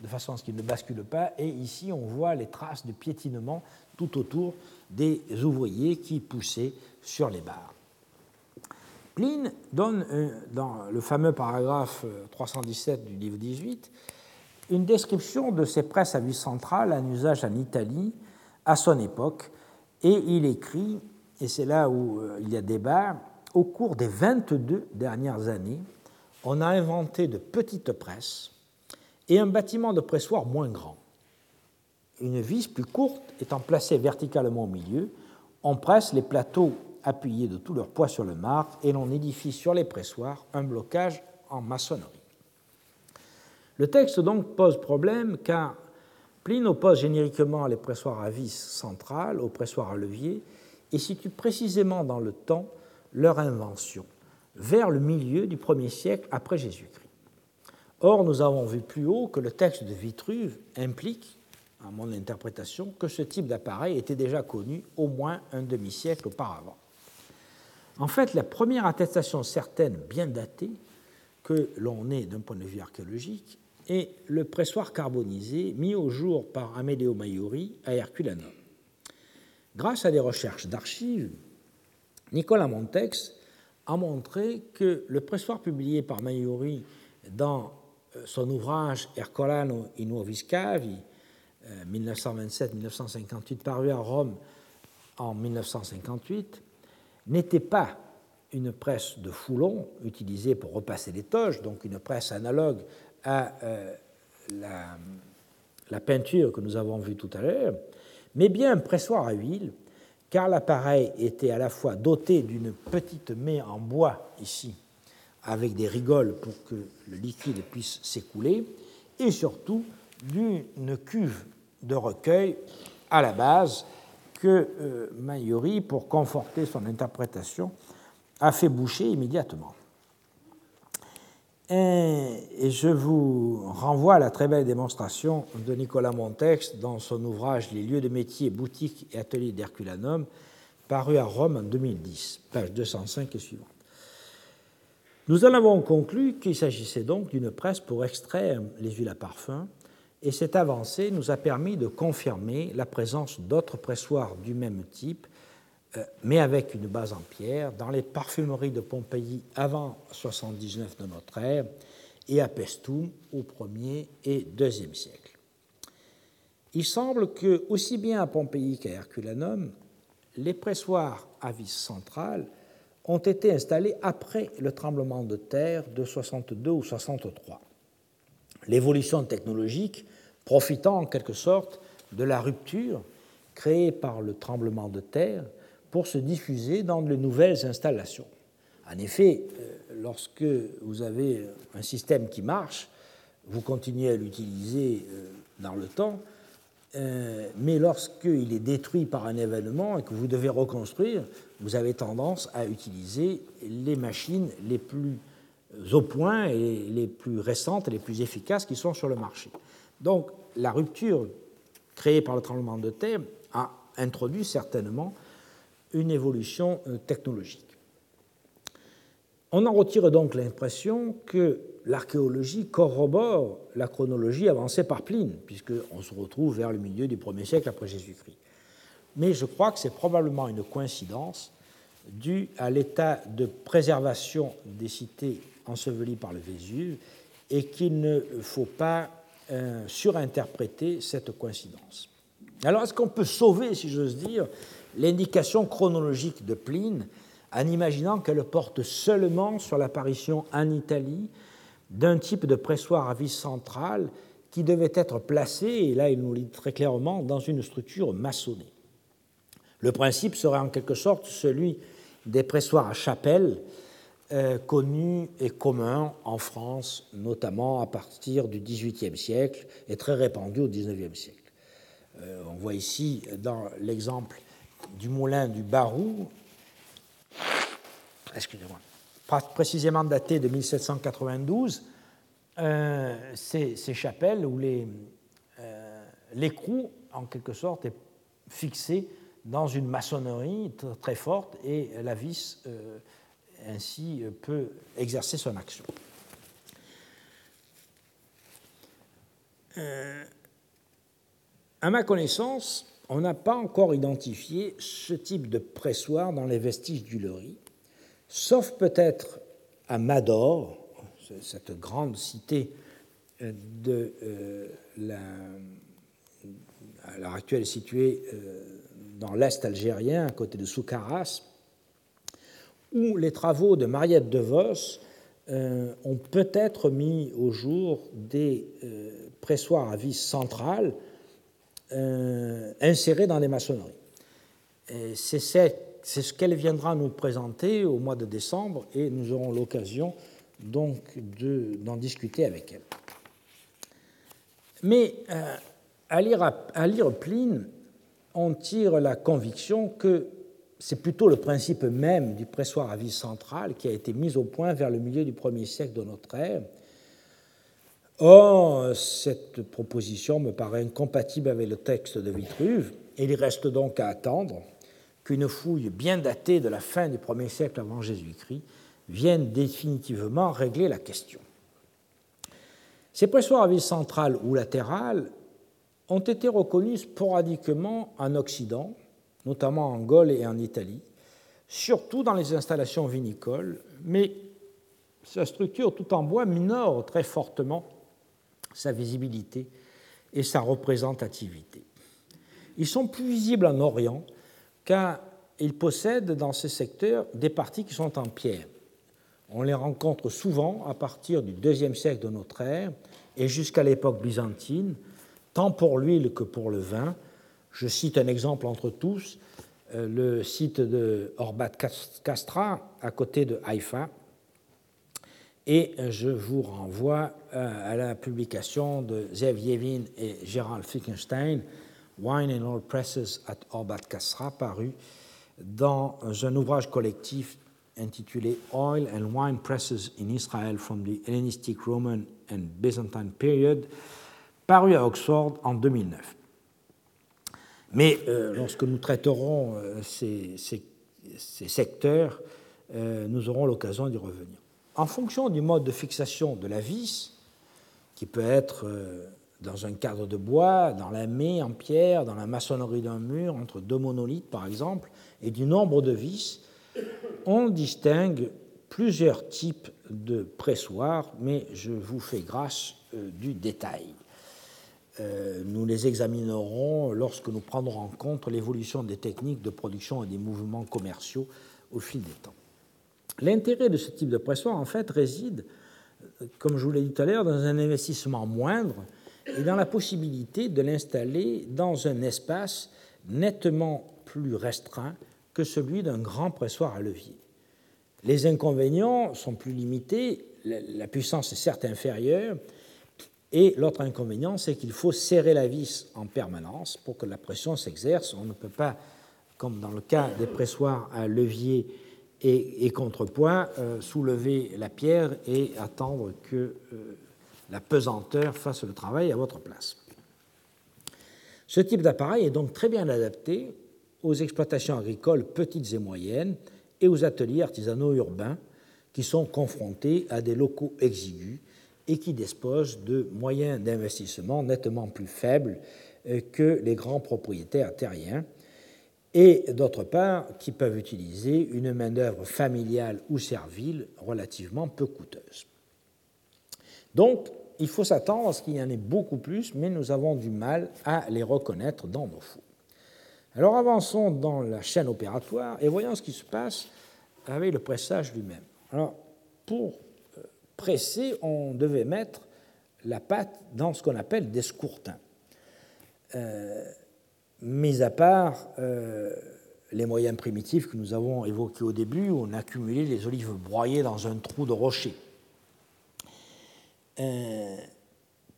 de façon à ce qu'il ne bascule pas. Et ici, on voit les traces de piétinement tout autour des ouvriers qui poussaient sur les barres. Pline donne, euh, dans le fameux paragraphe 317 du livre 18, une description de ces presses à vis centrale en usage en Italie à son époque, et il écrit, et c'est là où euh, il y a débat, au cours des 22 dernières années, on a inventé de petites presses et un bâtiment de pressoir moins grand. Une vis plus courte étant placée verticalement au milieu, on presse les plateaux appuyés de tout leur poids sur le marc et l'on édifie sur les pressoirs un blocage en maçonnerie. Le texte donc pose problème car Pline oppose génériquement les pressoirs à vis centrales aux pressoirs à levier et situe précisément dans le temps leur invention, vers le milieu du premier siècle après Jésus-Christ. Or, nous avons vu plus haut que le texte de Vitruve implique, à mon interprétation, que ce type d'appareil était déjà connu au moins un demi-siècle auparavant. En fait, la première attestation certaine, bien datée, que l'on ait d'un point de vue archéologique, est le pressoir carbonisé mis au jour par Amedeo Maiori à Herculanum. Grâce à des recherches d'archives, Nicolas Montex a montré que le pressoir publié par Maiori dans son ouvrage Ercolano in Nuovi Scavi, 1927-1958, paru à Rome en 1958, n'était pas une presse de foulon utilisée pour repasser les toges, donc une presse analogue à euh, la, la, peinture que nous avons vue tout à l'heure, mais bien un pressoir à huile, car l'appareil était à la fois doté d'une petite main en bois ici avec des rigoles pour que le liquide puisse s'écouler, et surtout d'une cuve de recueil à la base que euh, pour conforter son interprétation, a fait boucher immédiatement. Et, je vous renvoie à la très belle démonstration de Nicolas Montex dans son ouvrage Les lieux de métier, boutiques et ateliers d'Herculanum, paru à Rome en 2010, page 205 et suivante. Nous en avons conclu qu'il s'agissait donc d'une presse pour extraire les huiles à parfum, et cette avancée nous a permis de confirmer la présence d'autres pressoirs du même type, euh, mais avec une base en pierre, dans les parfumeries de Pompéi avant 79 de notre ère et à Pestum au 1er et 2e siècle. Il semble que, aussi bien à Pompéi qu'à Herculanum, les pressoirs à vis centrale ont été installés après le tremblement de terre de 62 ou 63. L'évolution technologique profitant en quelque sorte de la rupture créée par le tremblement de terre pour se diffuser dans de nouvelles installations. En effet, euh, lorsque vous avez un système qui marche, vous continuez à l'utiliser euh, dans le temps, euh, mais lorsqu'il est détruit par un événement et que vous devez reconstruire, vous avez tendance à utiliser les machines les plus au point et les plus récentes et les plus efficaces qui sont sur le marché. Donc la rupture créée par le tremblement de terre a introduit certainement une évolution euh, technologique. On en retire donc l'impression que l'archéologie corrobore la chronologie avancée par Pline, puisqu'on se retrouve vers le milieu du 1er siècle après Jésus-Christ. Mais je crois que c'est probablement une coïncidence due à l'état de préservation des cités ensevelies par le Vésuve et qu'il ne faut pas euh, surinterpréter cette coïncidence. Alors, est-ce qu'on peut sauver, si j'ose dire, l'indication chronologique de Pline en imaginant qu'elle porte seulement sur l'apparition en Italie d'un type de pressoir à vis centrale qui devait être placé, et là il nous le dit très clairement, dans une structure maçonnée? Le principe serait en quelque sorte celui des pressoirs à chapelle euh, connus et communs en France, notamment à partir du XVIIIe siècle et très répandus au XIXe siècle. Euh, on voit ici dans l'exemple du moulin du Barou, excusez-moi, précisément daté de 1792, euh, ces, chapelles où l'écrou, en quelque sorte, est fixé dans une maçonnerie très forte et la vis euh, ainsi peut exercer son action. à ma connaissance, on n'a pas encore identifié ce type de pressoir dans les vestiges du Lori sauf peut-être à Mador, cette grande cité euh, de euh, à l'heure actuelle située euh, dans l'est algérien, à côté de Soukaras, où les travaux de Mariette de Vos ont peut-être mis au jour des pressoirs à vis centrales insérés dans des maçonneries. C'est ce qu'elle viendra nous présenter au mois de décembre et nous aurons l'occasion d'en discuter avec elle. Mais euh, à, lire, Pline, on tire la conviction que c'est plutôt le principe même du pressoir à vis centrale qui a été mis au point vers le milieu du premier siècle de notre ère. Or, cette proposition me paraît incompatible avec le texte de Vitruve, et il reste donc à attendre qu'une fouille bien datée de la fin du 1er siècle avant Jésus-Christ vienne définitivement régler la question. Ces pressoirs à vis centrale ou latérale ont été reconnus sporadiquement en Occident, notamment en Gaule et en Italie, surtout dans les installations vinicoles, mais sa structure tout en bois minore très fortement sa visibilité et sa représentativité. Ils sont plus visibles en Orient, car ils possèdent dans ces secteurs des parties qui sont en pierre. On les rencontre souvent à partir du IIe siècle de notre ère et jusqu'à l'époque byzantine, tant pour l'huile que pour le vin. Je cite un exemple entre tous, euh, le site de Orbat Castra, à côté de Haïfa, et je vous renvoie euh, à la publication de Zev Yevin et Gérald Fickenstein Wine and Oil Presses at Orbat Kasra, paru dans un ouvrage collectif intitulé Oil and Wine Presses in Israel from the Hellenistic Roman and Byzantine Period, paru à Oxford en 2009. Mais euh, lorsque nous traiterons euh, ces, secteurs, euh, nous aurons l'occasion d'y revenir. En fonction du mode de fixation de la vis, qui peut être dans un cadre de bois, dans la maie en pierre, dans la maçonnerie d'un mur, entre deux monolithes par exemple, et du nombre de vis, on distingue plusieurs types de pressoirs, mais je vous fais grâce du détail. Euh, nous les examinerons lorsque nous prendrons en compte l'évolution des techniques de production et des mouvements commerciaux au fil des temps. L'intérêt de ce type de pressoir, en fait, réside, comme je vous l'ai dit tout à l'heure, dans un investissement moindre et dans la possibilité de l'installer dans un espace nettement plus restreint que celui d'un grand pressoir à levier. Les inconvénients sont plus limités, la puissance est certes inférieure, et l'autre inconvénient, c'est qu'il faut serrer la vis en permanence pour que la pression s'exerce. On ne peut pas, comme dans le cas des pressoirs à levier et, contrepoids, euh, soulever la pierre et attendre que euh, la pesanteur fasse le travail à votre place. Ce type d'appareil est donc très bien adapté aux exploitations agricoles petites et moyennes et aux ateliers artisanaux urbains qui sont confrontés à des locaux exigus et qui disposent de moyens d'investissement nettement plus faibles euh, que les grands propriétaires terriens, et d'autre part qui peuvent utiliser une main-d'œuvre familiale ou servile relativement peu coûteuse. Donc, il faut s'attendre à ce qu'il y en ait beaucoup plus, mais nous avons du mal à les reconnaître dans nos fours. Alors avançons dans la chaîne opératoire et voyons ce qui se passe avec le pressage lui-même. Alors, pour on devait mettre la pâte dans ce qu'on appelle des scourtins. Euh, mis à part euh, les moyens primitifs que nous avons évoqués au début, où on accumulait les olives broyées dans un trou de rocher. Euh,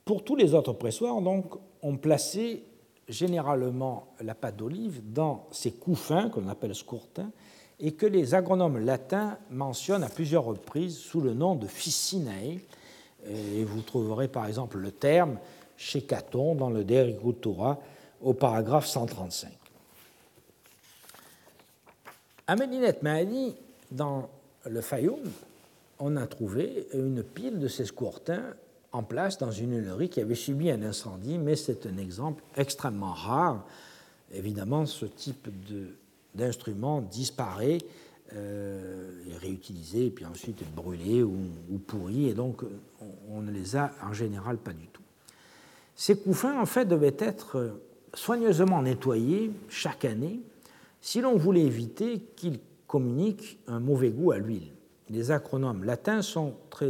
pour tous les autres pressoirs, donc, on plaçait généralement la pâte d'olive dans ces couffins qu'on appelle scourtins et que les agronomes latins mentionnent à plusieurs reprises sous le nom de ficinae. Et vous trouverez par exemple le terme chez Caton dans le De au paragraphe 135. À Medinet Mahdi, dans le Fayoum, on a trouvé une pile de ces scourtins en place dans une huilerie qui avait subi un incendie, mais c'est un exemple extrêmement rare. Évidemment, ce type d'instrument disparaît, euh, réutilisé, et puis ensuite brûlé ou, ou pourri, et donc on, on, ne les a en général pas du tout. Ces couffins, en fait, devaient être soigneusement nettoyés chaque année si l'on voulait éviter qu'ils communiquent un mauvais goût à l'huile. Les acronymes latins sont très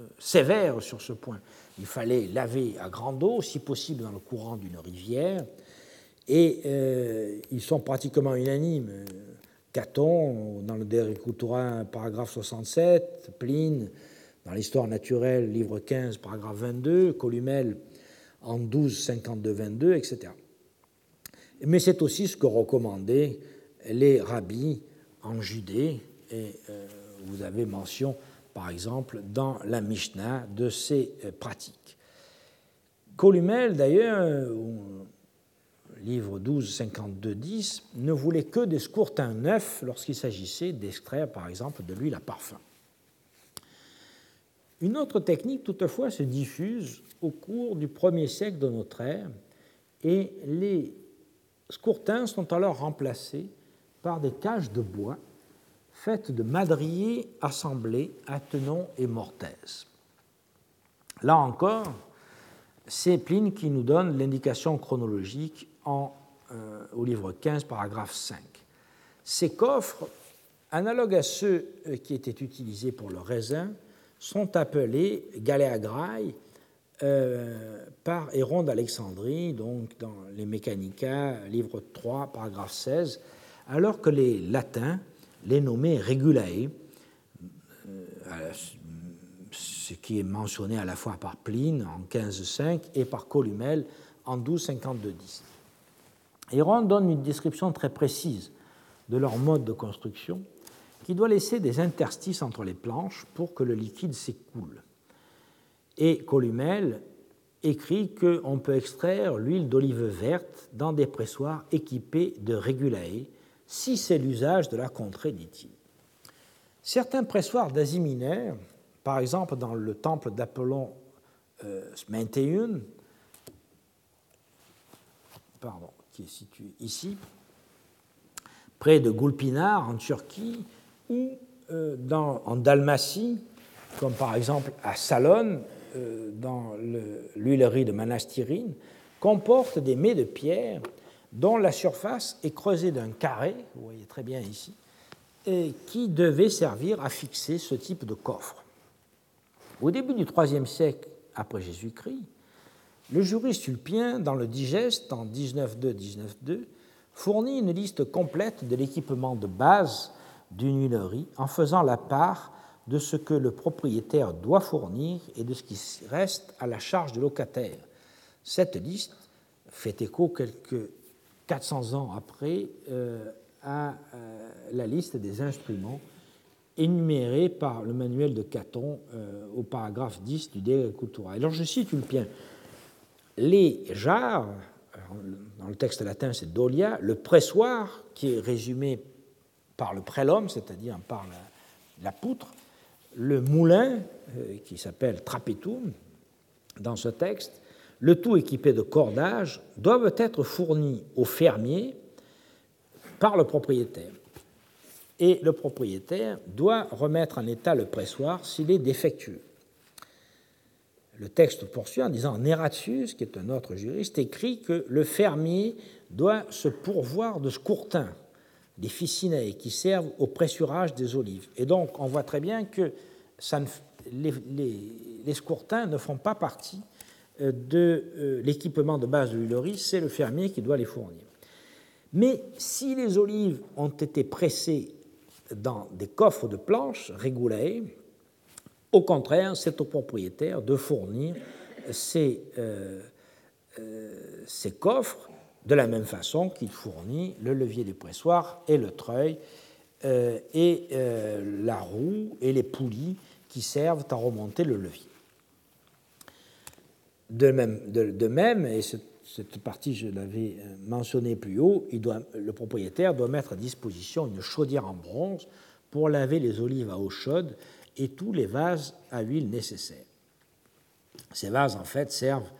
euh, sévères sur ce point. Il fallait laver à grande eau, si possible dans le courant d'une rivière, et euh, ils sont pratiquement unanimes. Caton, dans le De paragraphe 67, Pline, dans l'Histoire naturelle, livre 15, paragraphe 22, Columel, en 12, 52, 22, etc. Mais c'est aussi ce que recommandaient les rabbis en Judée, et euh, vous avez mention, par exemple, dans la Mishnah de ces euh, pratiques. Columel, d'ailleurs, livre 12, 52, 10, ne voulait que des scourtins neufs lorsqu'il s'agissait d'extraire, par exemple, de l'huile à parfum. Une autre technique, toutefois, se diffuse au cours du premier siècle de notre ère, et les scourtins sont alors remplacés par des cages de bois faites de madriers assemblés à tenons et mortaises. Là encore, c'est Pline qui nous donne l'indication chronologique euh, au livre 15, paragraphe 5. Ces coffres, analogues à ceux euh, qui étaient utilisés pour le raisin, sont appelés galéagrailles euh, par Héron d'Alexandrie, donc dans les Mécanica, livre 3, paragraphe 16, alors que les latins les nommaient regulae, euh, ce qui est mentionné à la fois par Pline en 15.5 et par Columel en 12.52.10. Héron donne une description très précise de leur mode de construction qui doit laisser des interstices entre les planches pour que le liquide s'écoule. Et Columel écrit qu'on peut extraire l'huile d'olive verte dans des pressoirs équipés de régulae, si c'est l'usage de la contrée, dit-il. Certains pressoirs d'Asie mineure, par exemple dans le temple d'Apollon euh, pardon, qui est situé ici, près de Gulpinar en Turquie, ou euh, en Dalmatie, comme par exemple à Salone, dans l'huilerie de Manastyrine comporte des mets de pierre dont la surface est creusée d'un carré, vous voyez très bien ici, et qui devait servir à fixer ce type de coffre. Au début du IIIe siècle après Jésus-Christ, le juriste Ulpien, dans le Digeste en 19.2-19.2, fournit une liste complète de l'équipement de base d'une huilerie en faisant la part de ce que le propriétaire doit fournir et de ce qui reste à la charge du locataire. Cette liste fait écho quelques 400 ans après euh, à euh, la liste des instruments énumérés par le manuel de Caton euh, au paragraphe 10 du De Cultura. Alors je cite Ulpien. Les jarres, dans le texte latin c'est dolia, le pressoir, qui est résumé par le prélum, c'est-à-dire par la, poutre, le moulin, qui s'appelle trapetum, dans ce texte, le tout équipé de cordages, doivent être fournis aux fermiers par le propriétaire. Et le propriétaire doit remettre en état le pressoir s'il est défectueux. Le texte poursuit en disant Neratius, qui est un autre juriste, écrit que le fermier doit se pourvoir de scourtins, des ficinae qui servent au pressurage des olives. Et donc, on voit très bien que les, scourtins ne font pas partie euh, de euh, l'équipement de base de l'huilerie, c'est le fermier qui doit les fournir. Mais si les olives ont été pressées dans des coffres de planches régulaires, au contraire, c'est au propriétaire de fournir ces, euh, ces, coffres de la même façon qu'il fournit le levier du pressoir et le treuil et la roue et les poulies qui servent à remonter le levier. De même, de, même et cette, partie je l'avais euh, mentionné plus haut, le propriétaire doit mettre à disposition une chaudière en bronze pour laver les olives à eau chaude et tous les vases à huile nécessaires. Ces vases, en fait, servent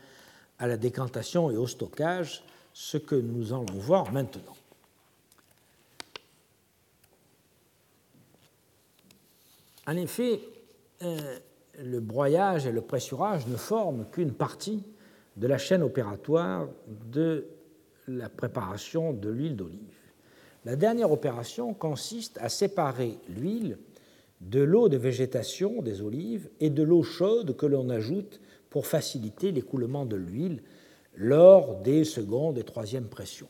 à la décantation et au stockage, ce que nous allons voir maintenant. En effet, euh, le broyage et le pressurage ne forment qu'une partie de la chaîne opératoire de la préparation de l'huile d'olive. La dernière opération consiste à séparer l'huile de l'eau de végétation des olives et de l'eau chaude que l'on ajoute pour faciliter l'écoulement de l'huile lors des secondes et troisièmes pressions.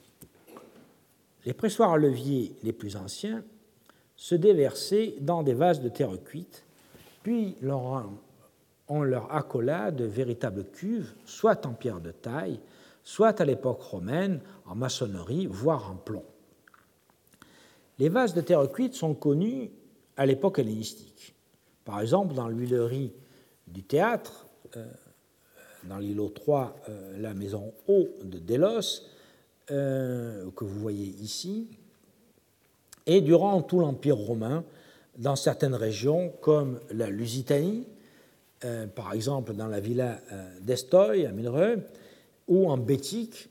Les pressoirs à levier les plus anciens se déversaient dans des vases de terre cuite puis on leur accola de véritables cuves, soit en pierre de taille, soit à l'époque romaine en maçonnerie, voire en plomb. Les vases de terre cuite sont connus à l'époque hellénistique. Par exemple, dans l'huilerie du théâtre, euh, dans l'îlot 3, euh, la maison haut de Délos, euh, que vous voyez ici, et durant tout l'Empire romain, dans certaines régions comme la Lusitanie, euh, par exemple dans la villa euh, d'Estoy à Milreux, ou en Bétique,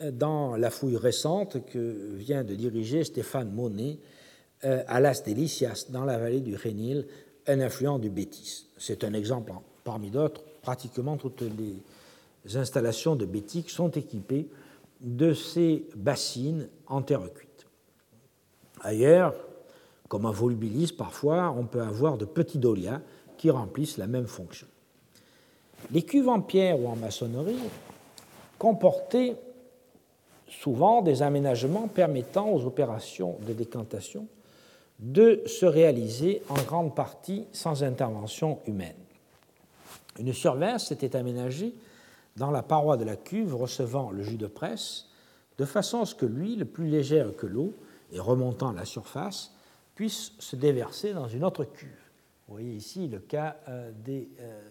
euh, dans la fouille récente que vient de diriger Stéphane Monet à Las Delicias, dans la vallée du Rénil, un affluent du Bétis. C'est un exemple parmi d'autres. Pratiquement toutes les installations de Bétique sont équipées de ces bassines en terre cuite. Ailleurs, comme un volubilis, parfois, on peut avoir de petits dolias qui remplissent la même fonction. Les cuves en pierre ou en maçonnerie comportaient souvent des aménagements permettant aux opérations de décantation de se réaliser en grande partie sans intervention humaine. Une survince était aménagée dans la paroi de la cuve recevant le jus de presse, de façon à ce que l'huile, plus légère que l'eau et remontant à la surface, puisse se déverser dans une autre cuve. Vous voyez ici le cas euh, euh,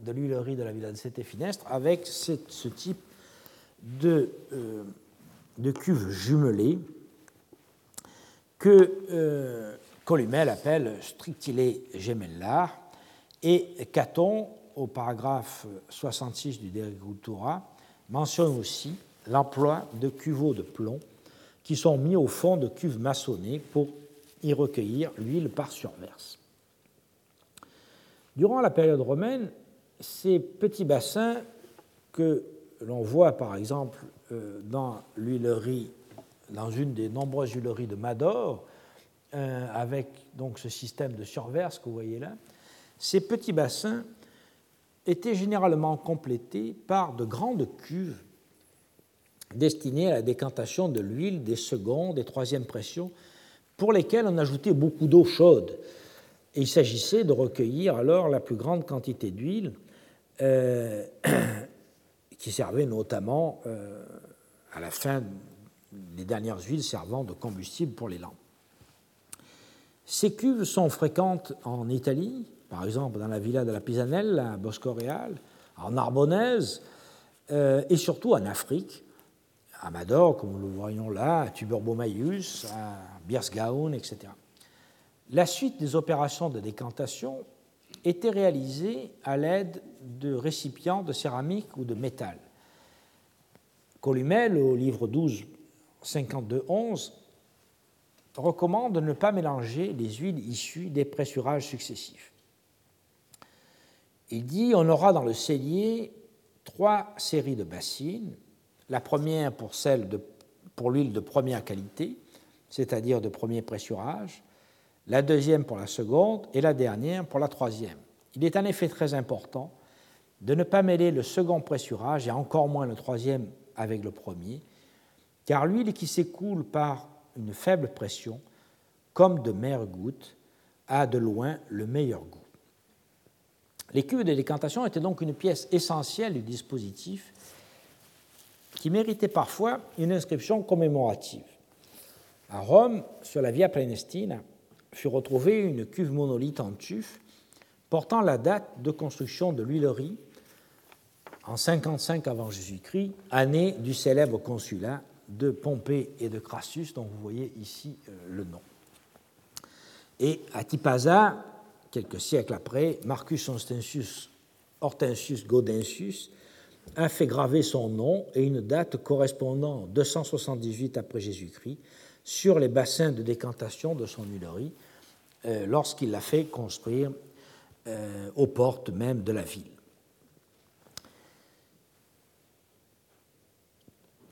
de l'huilerie de la villa de Cété Finestre avec ce, type de, euh, de cuve jumelée que Columel appelle strictile gemella et Caton, au paragraphe 66 du De mentionne aussi l'emploi de cuveaux de plomb qui sont mis au fond de cuves maçonnées pour y recueillir l'huile par surverse. Durant la période romaine, ces petits bassins que l'on voit par exemple euh, dans l'huilerie, dans une des nombreuses huileries de Mador, euh, avec donc ce système de surverse que vous voyez là, ces petits bassins étaient généralement complétés par de grandes cuves destinées à la décantation de l'huile des secondes et troisième pressions, pour lesquelles on ajoutait beaucoup d'eau chaude. Il s'agissait de recueillir alors la plus grande quantité d'huile, euh, *clears throat* qui servait notamment euh, à la fin des dernières huiles servant de combustible pour les lampes. Ces cuves sont fréquentes en Italie, par exemple dans la villa de la Pisanella, à Boscoreal, en Narbonnaise, euh, et surtout en Afrique, à Mador, comme nous le voyons là, à Tuberbomaeus, à Biersgaon, etc. La suite des opérations de décantation était réalisée à l'aide de récipients de céramique ou de métal. Columel, au livre 12, 52-11, recommande de ne pas mélanger les huiles issues des pressurages successifs. Il dit on aura dans le cellier trois séries de bassines, la première pour l'huile de première qualité, c'est-à-dire de premier pressurage, la deuxième pour la seconde et la dernière pour la troisième. Il est en effet très important de ne pas mêler le second pressurage et encore moins le troisième avec le premier, car l'huile qui s'écoule par une faible pression, comme de mer gouttes, a de loin le meilleur goût. Les cuves de décantation étaient donc une pièce essentielle du dispositif qui méritait parfois une inscription commémorative. À Rome, sur la Via Prenestina, fut retrouvée une cuve monolithe en tuf portant la date de construction de l'huilerie en 55 avant Jésus-Christ, année du célèbre consulat de Pompée et de Crassus, dont vous voyez ici euh, le nom. Et à Tipaza, quelques siècles après, Marcus Hortensius, Hortensius a fait graver son nom et une date correspondant 278 après Jésus-Christ sur les bassins de décantation de son huilerie euh, lorsqu'il l'a fait construire euh, aux portes même de la ville.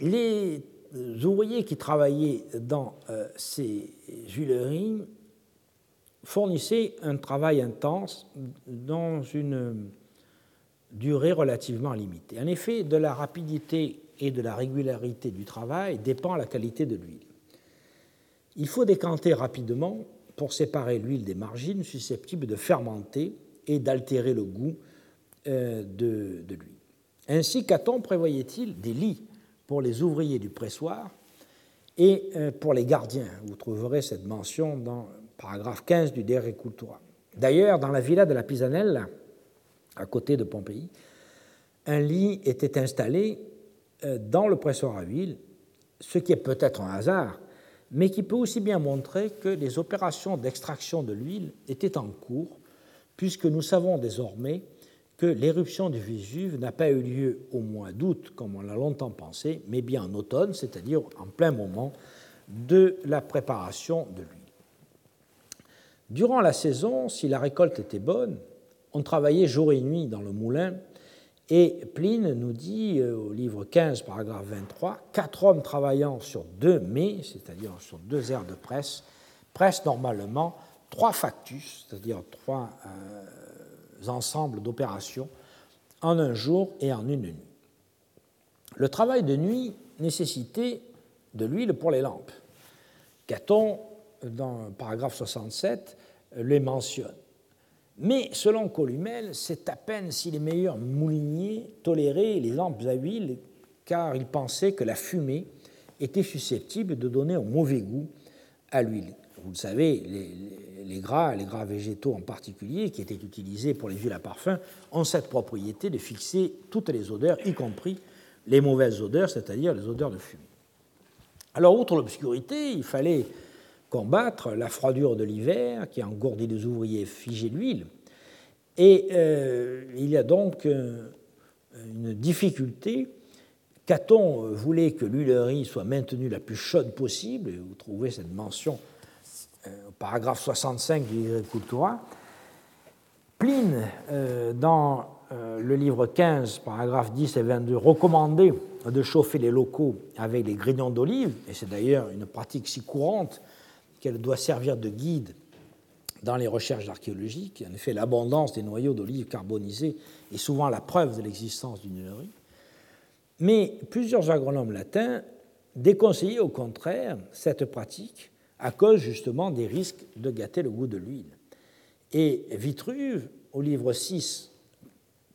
Les ouvriers qui travaillaient dans euh, ces huileries fournissaient un travail intense dans une durée relativement limitée. En effet, de la rapidité et de la régularité du travail dépend la qualité de l'huile. Il faut décanter rapidement pour séparer l'huile des margines susceptibles de fermenter et d'altérer le goût euh, de, l'huile. Ainsi, Caton prévoyait-il des lits pour les ouvriers du pressoir et euh, pour les gardiens. Vous trouverez cette mention dans le paragraphe 15 du De Cultura. D'ailleurs, dans la villa de la Pisanella, à côté de Pompéi, un lit était installé euh, dans le pressoir à huile, ce qui est peut-être un hasard, mais qui peut aussi bien montrer que les opérations d'extraction de l'huile étaient en cours, puisque nous savons désormais que l'éruption du Vésuve n'a pas eu lieu au mois d'août, comme on l'a longtemps pensé, mais bien en automne, c'est-à-dire en plein moment de la préparation de l'huile. Durant la saison, si la récolte était bonne, on travaillait jour et nuit dans le moulin, et Pline nous dit euh, au livre 15, paragraphe 23, quatre hommes travaillant sur deux mets, c'est-à-dire sur deux aires de presse, pressent normalement trois factus, c'est-à-dire trois euh, ensembles d'opérations en un jour et en une nuit. Le travail de nuit nécessitait de l'huile pour les lampes. Caton, dans le paragraphe 67, les mentionne. Mais selon Columel, c'est à peine si les meilleurs mouliniers toléraient les lampes à huile, car ils pensaient que la fumée était susceptible de donner un mauvais goût à l'huile. Vous le savez, les, les gras, les gras végétaux en particulier, qui étaient utilisés pour les huiles à parfum, ont cette propriété de fixer toutes les odeurs, y compris les mauvaises odeurs, c'est-à-dire les odeurs de fumée. Alors, outre l'obscurité, il fallait combattre la froidure de l'hiver qui engourdit les ouvriers figés d'huile. Et euh, il y a donc euh, une difficulté. Caton voulait que l'huilerie soit maintenue la plus chaude possible, et vous trouvez cette mention euh, au paragraphe 65 du Cultura, Pline, dans le livre 15, paragraphes 10 et 22, recommandait de chauffer les locaux avec les grignons d'olive, et c'est d'ailleurs une pratique si courante qu'elle doit servir de guide dans les recherches archéologiques. En effet, l'abondance des noyaux d'olive carbonisés est souvent la preuve de l'existence d'une huilerie. Mais plusieurs agronomes latins déconseillaient au contraire cette pratique à cause justement des risques de gâter le goût de l'huile. Et Vitruve, au livre 6,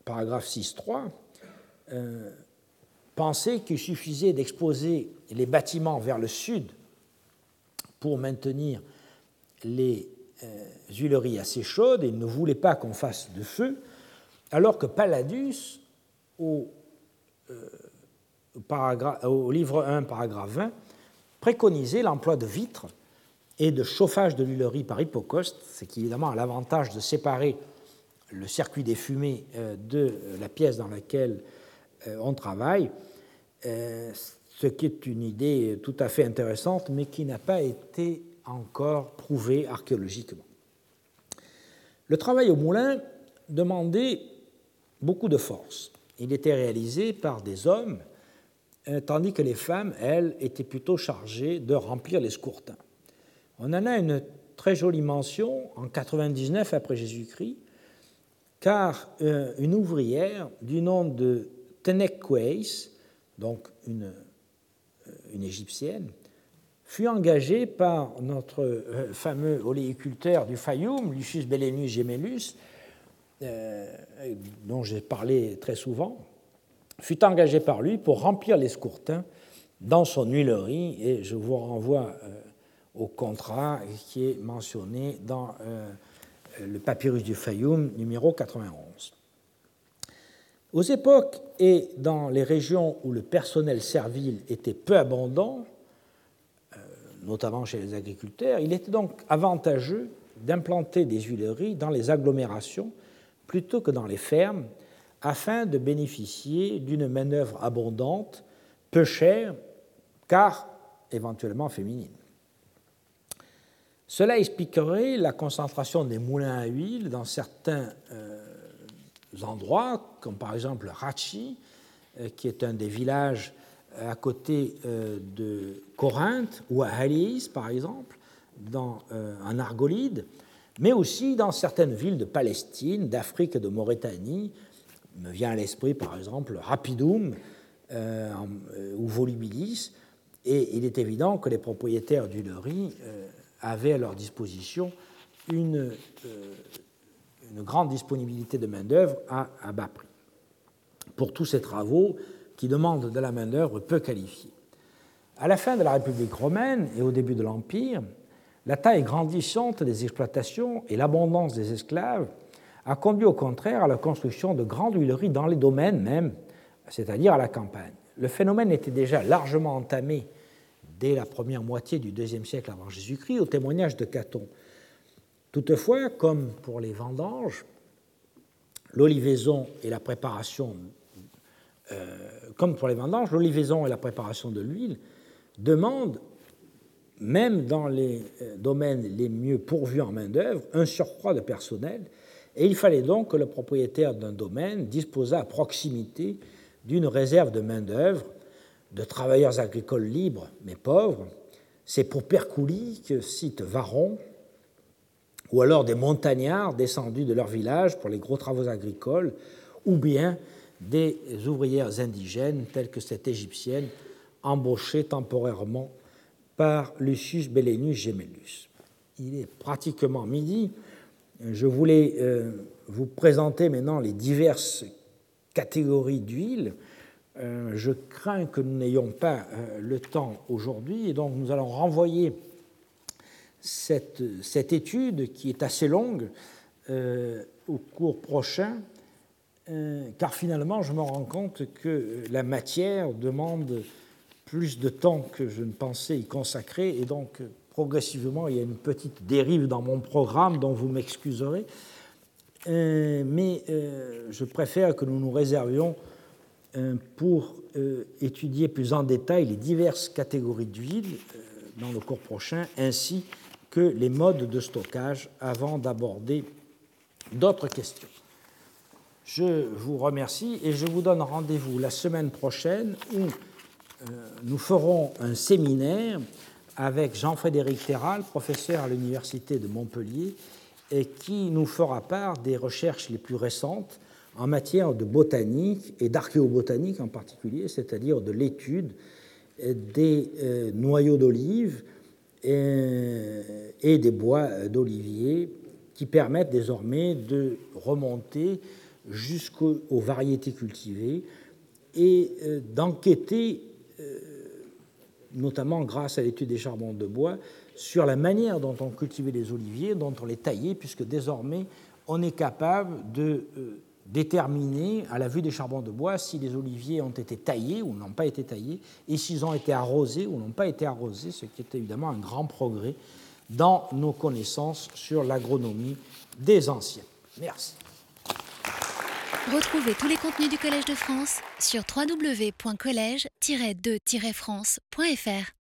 paragraphe 6.3, euh, pensait qu'il suffisait d'exposer les bâtiments vers le sud pour maintenir les euh, huileries assez chaudes et ne voulait pas qu'on fasse de feu, alors que Palladus, au, euh, au livre 1, paragraphe 20, préconisait l'emploi de vitres et de chauffage de l'huilerie par hypocauste, ce qui évidemment a l'avantage de séparer le circuit des fumées euh, de la pièce dans laquelle on travaille, ce qui est une idée tout à fait intéressante, mais qui n'a pas été encore prouvé archéologiquement. Le travail au moulin demandait beaucoup de force. Il était réalisé par des hommes, euh, tandis que les femmes, elles, étaient plutôt chargées de remplir les scourtins. On en a une très jolie mention en 99 après Jésus-Christ, car euh, une ouvrière du nom de Tenekweis, donc une, euh, une égyptienne, fut engagé par notre euh, fameux oléiculteur du Fayoum, Lucius Bellenus Gemellus, euh, dont j'ai parlé très souvent, fut engagé par lui pour remplir les scourtins dans son huilerie, et je vous renvoie euh, au contrat qui est mentionné dans le papyrus du Fayoum numéro 91. Aux époques et dans les régions où le personnel servile était peu abondant, notamment chez les agriculteurs, il était donc avantageux d'implanter des huileries dans les agglomérations plutôt que dans les fermes, afin de bénéficier d'une main-d'œuvre abondante, peu chère, car éventuellement féminine. Cela expliquerait la concentration des moulins à huile dans certains euh, endroits, comme par exemple Rachi, euh, qui est un des villages à côté euh, de Corinthe ou à Halis, par exemple, dans, euh, en Argolide, mais aussi dans certaines villes de Palestine, d'Afrique et de Mauritanie. me vient à l'esprit, par exemple, Rapidoum euh, ou Volubilis. Et il est évident que les propriétaires du Lery avaient à leur disposition une, une grande disponibilité de main-d'œuvre à, bas prix. Pour tous ces travaux, qui demandent de la main-d'œuvre peu qualifiée. À la fin de la République romaine et au début de l'Empire, la taille grandissante des exploitations et l'abondance des esclaves a conduit au contraire à la construction de grandes huileries dans les domaines même, c'est-à-dire à la campagne. Le phénomène était déjà largement entamé dès la première moitié du IIe siècle avant Jésus-Christ, au témoignage de Caton. Toutefois, comme pour les vendanges, l'olivaison et la préparation euh, comme pour les vendanges, l'olivaison et la préparation de l'huile demandent, même dans les euh, domaines les mieux pourvus en main-d'œuvre, un surcroît de personnel, et il fallait donc que le propriétaire d'un domaine disposât à proximité d'une réserve de main-d'œuvre, de travailleurs agricoles libres mais pauvres. C'est pour Percouli que cite Varon, ou alors des montagnards descendus de leur village pour les gros travaux agricoles, ou bien des ouvrières indigènes telles que cette égyptienne embauchée temporairement par Lucius Bellenus Gemellus. Il est pratiquement midi. Je voulais euh, vous présenter maintenant les diverses catégories d'huile. Euh, je crains que nous n'ayons pas euh, le temps aujourd'hui et donc nous allons renvoyer cette, cette, étude qui est assez longue au cours prochain euh, car finalement, je me rends compte que la matière demande plus de temps que je ne pensais y consacrer, et donc progressivement, il y a une petite dérive dans mon programme dont vous m'excuserez. Euh, mais euh, je préfère que nous nous réservions pour étudier plus en détail les diverses catégories d'huile dans le cours prochain, ainsi que les modes de stockage avant d'aborder d'autres questions. Je vous remercie et je vous donne rendez-vous la semaine prochaine où euh, nous ferons un séminaire avec Jean-Frédéric Terral, professeur à l'Université de Montpellier, et qui nous fera part des recherches les plus récentes en matière de botanique et d'archéobotanique en particulier, c'est-à-dire de l'étude des euh, noyaux d'olive et des bois d'olivier qui permettent désormais de remonter jusqu'aux variétés cultivées et euh, d'enquêter, euh, notamment grâce à l'étude des charbons de bois, sur la manière dont on cultivait les oliviers, dont on les taillait, puisque désormais on est capable de euh, déterminer, à la vue des charbons de bois, si les oliviers ont été taillés ou n'ont pas été taillés, et s'ils ont été arrosés ou n'ont pas été arrosés, ce qui est évidemment un grand progrès dans nos connaissances sur l'agronomie des anciens. Merci. Retrouvez tous les contenus du Collège de France sur www.colège-2-france.fr.